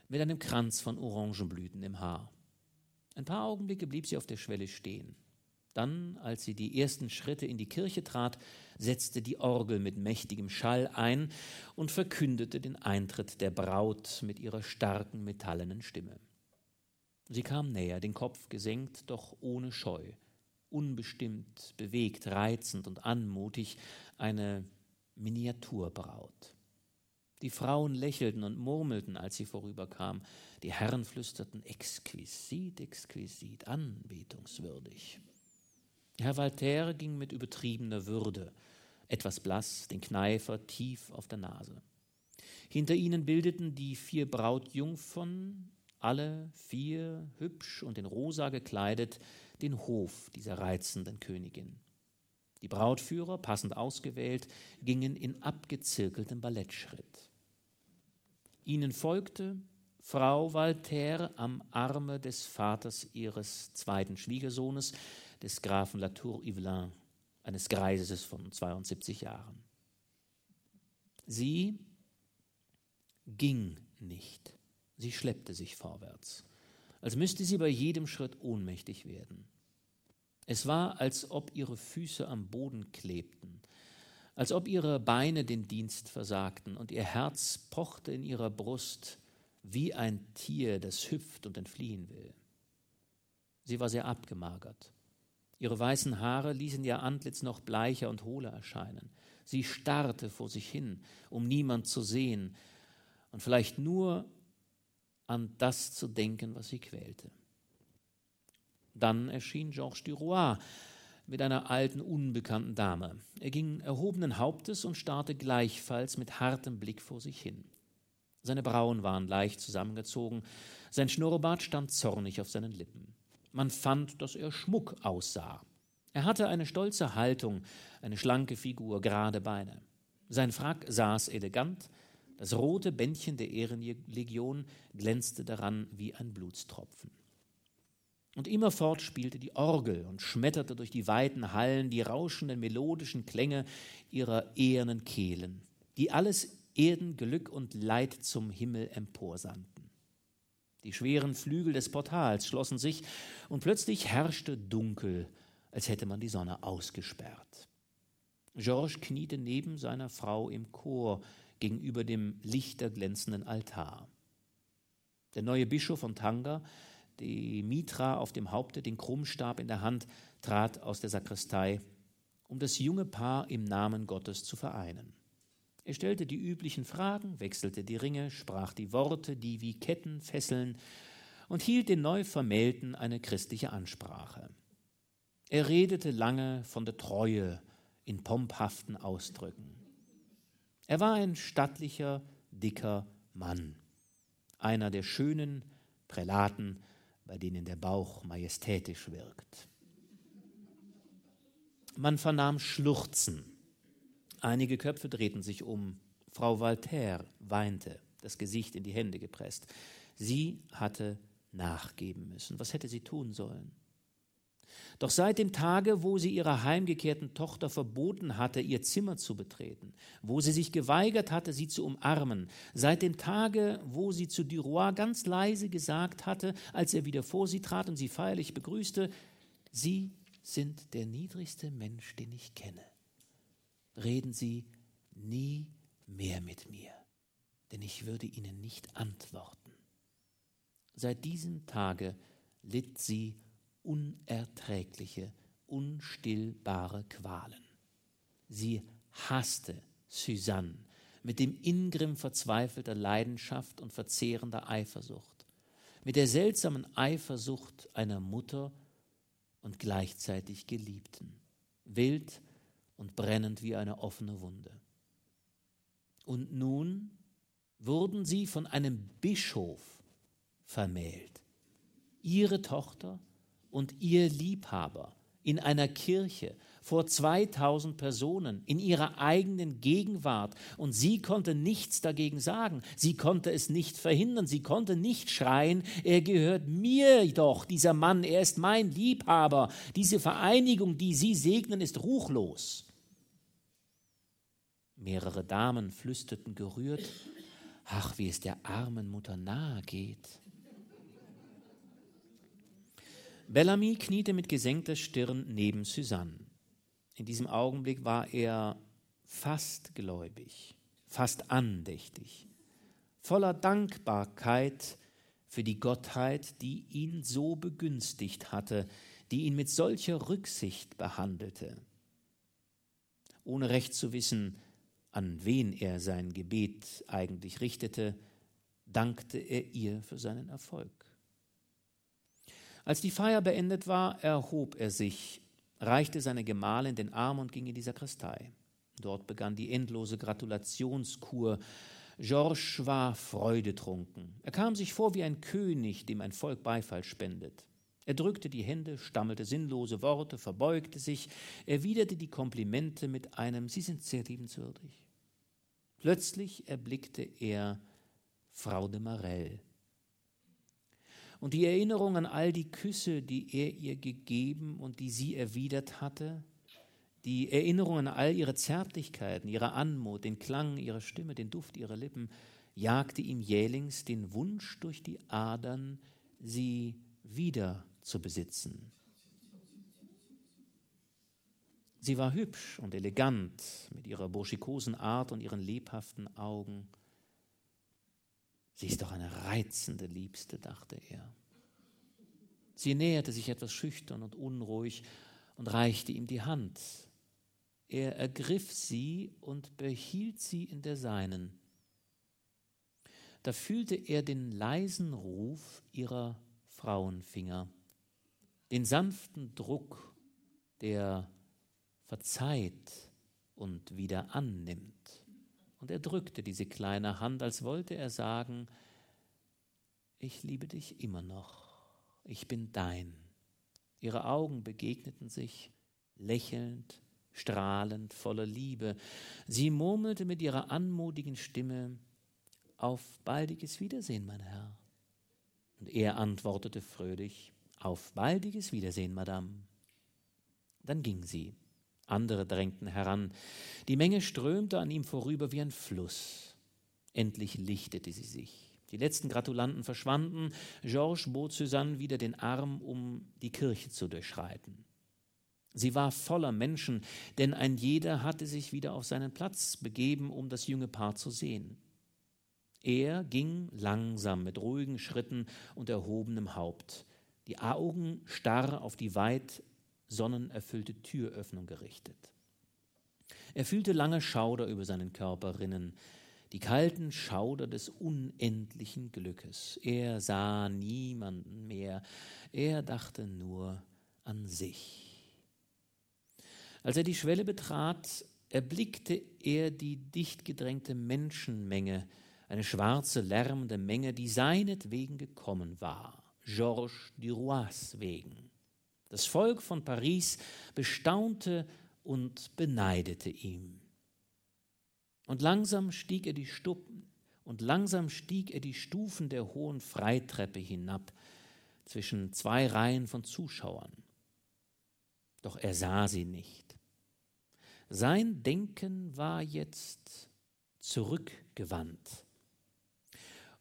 mit einem Kranz von Orangenblüten im Haar. Ein paar Augenblicke blieb sie auf der Schwelle stehen. Dann, als sie die ersten Schritte in die Kirche trat, setzte die Orgel mit mächtigem Schall ein und verkündete den Eintritt der Braut mit ihrer starken metallenen Stimme. Sie kam näher, den Kopf gesenkt, doch ohne Scheu, unbestimmt, bewegt, reizend und anmutig, eine Miniaturbraut. Die Frauen lächelten und murmelten, als sie vorüberkam. Die Herren flüsterten exquisit, exquisit, anbetungswürdig. Herr Voltaire ging mit übertriebener Würde, etwas blass, den Kneifer tief auf der Nase. Hinter ihnen bildeten die vier Brautjungfern, alle vier hübsch und in rosa gekleidet, den Hof dieser reizenden Königin. Die Brautführer, passend ausgewählt, gingen in abgezirkeltem Ballettschritt. Ihnen folgte Frau Voltaire am Arme des Vaters ihres zweiten Schwiegersohnes, des Grafen Latour Yvelin, eines Greises von 72 Jahren. Sie ging nicht, sie schleppte sich vorwärts, als müsste sie bei jedem Schritt ohnmächtig werden. Es war, als ob ihre Füße am Boden klebten, als ob ihre Beine den Dienst versagten und ihr Herz pochte in ihrer Brust wie ein Tier, das hüpft und entfliehen will. Sie war sehr abgemagert. Ihre weißen Haare ließen ihr Antlitz noch bleicher und hohler erscheinen. Sie starrte vor sich hin, um niemand zu sehen und vielleicht nur an das zu denken, was sie quälte. Dann erschien Georges Duroy mit einer alten, unbekannten Dame. Er ging erhobenen Hauptes und starrte gleichfalls mit hartem Blick vor sich hin. Seine Brauen waren leicht zusammengezogen, sein Schnurrbart stand zornig auf seinen Lippen. Man fand, dass er Schmuck aussah. Er hatte eine stolze Haltung, eine schlanke Figur, gerade Beine. Sein Frack saß elegant, das rote Bändchen der Ehrenlegion glänzte daran wie ein Blutstropfen. Und immerfort spielte die Orgel und schmetterte durch die weiten Hallen die rauschenden melodischen Klänge ihrer ehernen Kehlen, die alles Erden, Glück und Leid zum Himmel emporsandten. Die schweren Flügel des Portals schlossen sich, und plötzlich herrschte Dunkel, als hätte man die Sonne ausgesperrt. Georges kniete neben seiner Frau im Chor gegenüber dem lichterglänzenden Altar. Der neue Bischof von Tanga die Mitra auf dem Haupte, den Krummstab in der Hand, trat aus der Sakristei, um das junge Paar im Namen Gottes zu vereinen. Er stellte die üblichen Fragen, wechselte die Ringe, sprach die Worte, die wie Ketten fesseln, und hielt den Neuvermählten eine christliche Ansprache. Er redete lange von der Treue in pomphaften Ausdrücken. Er war ein stattlicher, dicker Mann, einer der schönen Prälaten bei denen der Bauch majestätisch wirkt. Man vernahm Schluchzen. Einige Köpfe drehten sich um. Frau Voltaire weinte, das Gesicht in die Hände gepresst. Sie hatte nachgeben müssen. Was hätte sie tun sollen? Doch seit dem Tage, wo sie ihrer heimgekehrten Tochter verboten hatte, ihr Zimmer zu betreten, wo sie sich geweigert hatte, sie zu umarmen, seit dem Tage, wo sie zu Duroy ganz leise gesagt hatte, als er wieder vor sie trat und sie feierlich begrüßte, Sie sind der niedrigste Mensch, den ich kenne. Reden Sie nie mehr mit mir, denn ich würde Ihnen nicht antworten. Seit diesem Tage litt sie unerträgliche, unstillbare Qualen. Sie hasste Suzanne mit dem Ingrimm verzweifelter Leidenschaft und verzehrender Eifersucht, mit der seltsamen Eifersucht einer Mutter und gleichzeitig Geliebten, wild und brennend wie eine offene Wunde. Und nun wurden sie von einem Bischof vermählt. Ihre Tochter und ihr Liebhaber in einer Kirche vor 2000 Personen in ihrer eigenen Gegenwart und sie konnte nichts dagegen sagen. Sie konnte es nicht verhindern. Sie konnte nicht schreien, er gehört mir doch, dieser Mann, er ist mein Liebhaber. Diese Vereinigung, die Sie segnen, ist ruchlos. Mehrere Damen flüsterten gerührt, ach, wie es der armen Mutter nahe geht. Bellamy kniete mit gesenkter Stirn neben Suzanne. In diesem Augenblick war er fast gläubig, fast andächtig, voller Dankbarkeit für die Gottheit, die ihn so begünstigt hatte, die ihn mit solcher Rücksicht behandelte. Ohne recht zu wissen, an wen er sein Gebet eigentlich richtete, dankte er ihr für seinen Erfolg. Als die Feier beendet war, erhob er sich, reichte seine Gemahlin den Arm und ging in die Sakristei. Dort begann die endlose Gratulationskur. Georges war freudetrunken. Er kam sich vor wie ein König, dem ein Volk Beifall spendet. Er drückte die Hände, stammelte sinnlose Worte, verbeugte sich, erwiderte die Komplimente mit einem Sie sind sehr liebenswürdig. Plötzlich erblickte er Frau de Marelle, und die Erinnerung an all die Küsse, die er ihr gegeben und die sie erwidert hatte, die Erinnerung an all ihre Zärtlichkeiten, ihre Anmut, den Klang ihrer Stimme, den Duft ihrer Lippen, jagte ihm jählings den Wunsch durch die Adern, sie wieder zu besitzen. Sie war hübsch und elegant mit ihrer burschikosen Art und ihren lebhaften Augen. Sie ist doch eine reizende Liebste, dachte er. Sie näherte sich etwas schüchtern und unruhig und reichte ihm die Hand. Er ergriff sie und behielt sie in der seinen. Da fühlte er den leisen Ruf ihrer Frauenfinger, den sanften Druck, der verzeiht und wieder annimmt. Und er drückte diese kleine Hand, als wollte er sagen, ich liebe dich immer noch, ich bin dein. Ihre Augen begegneten sich, lächelnd, strahlend, voller Liebe. Sie murmelte mit ihrer anmutigen Stimme, auf baldiges Wiedersehen, mein Herr. Und er antwortete fröhlich, auf baldiges Wiedersehen, Madame. Dann ging sie. Andere drängten heran. Die Menge strömte an ihm vorüber wie ein Fluss. Endlich lichtete sie sich. Die letzten Gratulanten verschwanden. Georges bot Suzanne wieder den Arm, um die Kirche zu durchschreiten. Sie war voller Menschen, denn ein jeder hatte sich wieder auf seinen Platz begeben, um das junge Paar zu sehen. Er ging langsam mit ruhigen Schritten und erhobenem Haupt, die Augen starr auf die weit sonnenerfüllte Türöffnung gerichtet. Er fühlte lange Schauder über seinen Körper rinnen, die kalten Schauder des unendlichen Glückes. Er sah niemanden mehr, er dachte nur an sich. Als er die Schwelle betrat, erblickte er die dicht gedrängte Menschenmenge, eine schwarze, lärmende Menge, die seinetwegen gekommen war, Georges Duroys wegen. Das Volk von Paris bestaunte und beneidete ihm. Und langsam stieg er die Stuppen, und langsam stieg er die Stufen der hohen Freitreppe hinab zwischen zwei Reihen von Zuschauern. Doch er sah sie nicht. Sein Denken war jetzt zurückgewandt.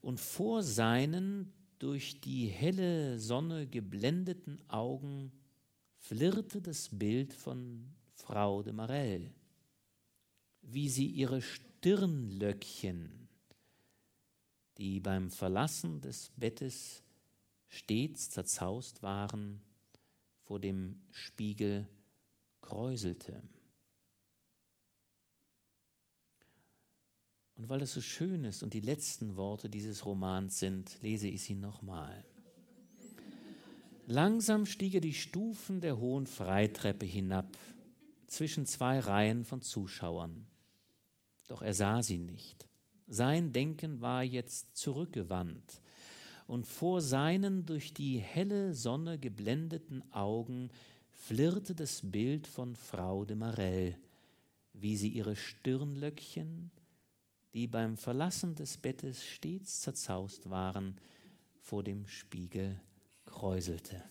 Und vor seinen durch die helle Sonne geblendeten Augen flirrte das Bild von Frau de Marelle, wie sie ihre Stirnlöckchen, die beim Verlassen des Bettes stets zerzaust waren, vor dem Spiegel kräuselte. Und weil es so schön ist und die letzten Worte dieses Romans sind, lese ich sie nochmal. Langsam stieg er die Stufen der hohen Freitreppe hinab, zwischen zwei Reihen von Zuschauern. Doch er sah sie nicht. Sein Denken war jetzt zurückgewandt, und vor seinen durch die helle Sonne geblendeten Augen flirrte das Bild von Frau de Marelle, wie sie ihre Stirnlöckchen, die beim Verlassen des Bettes stets zerzaust waren, vor dem Spiegel kräuselte.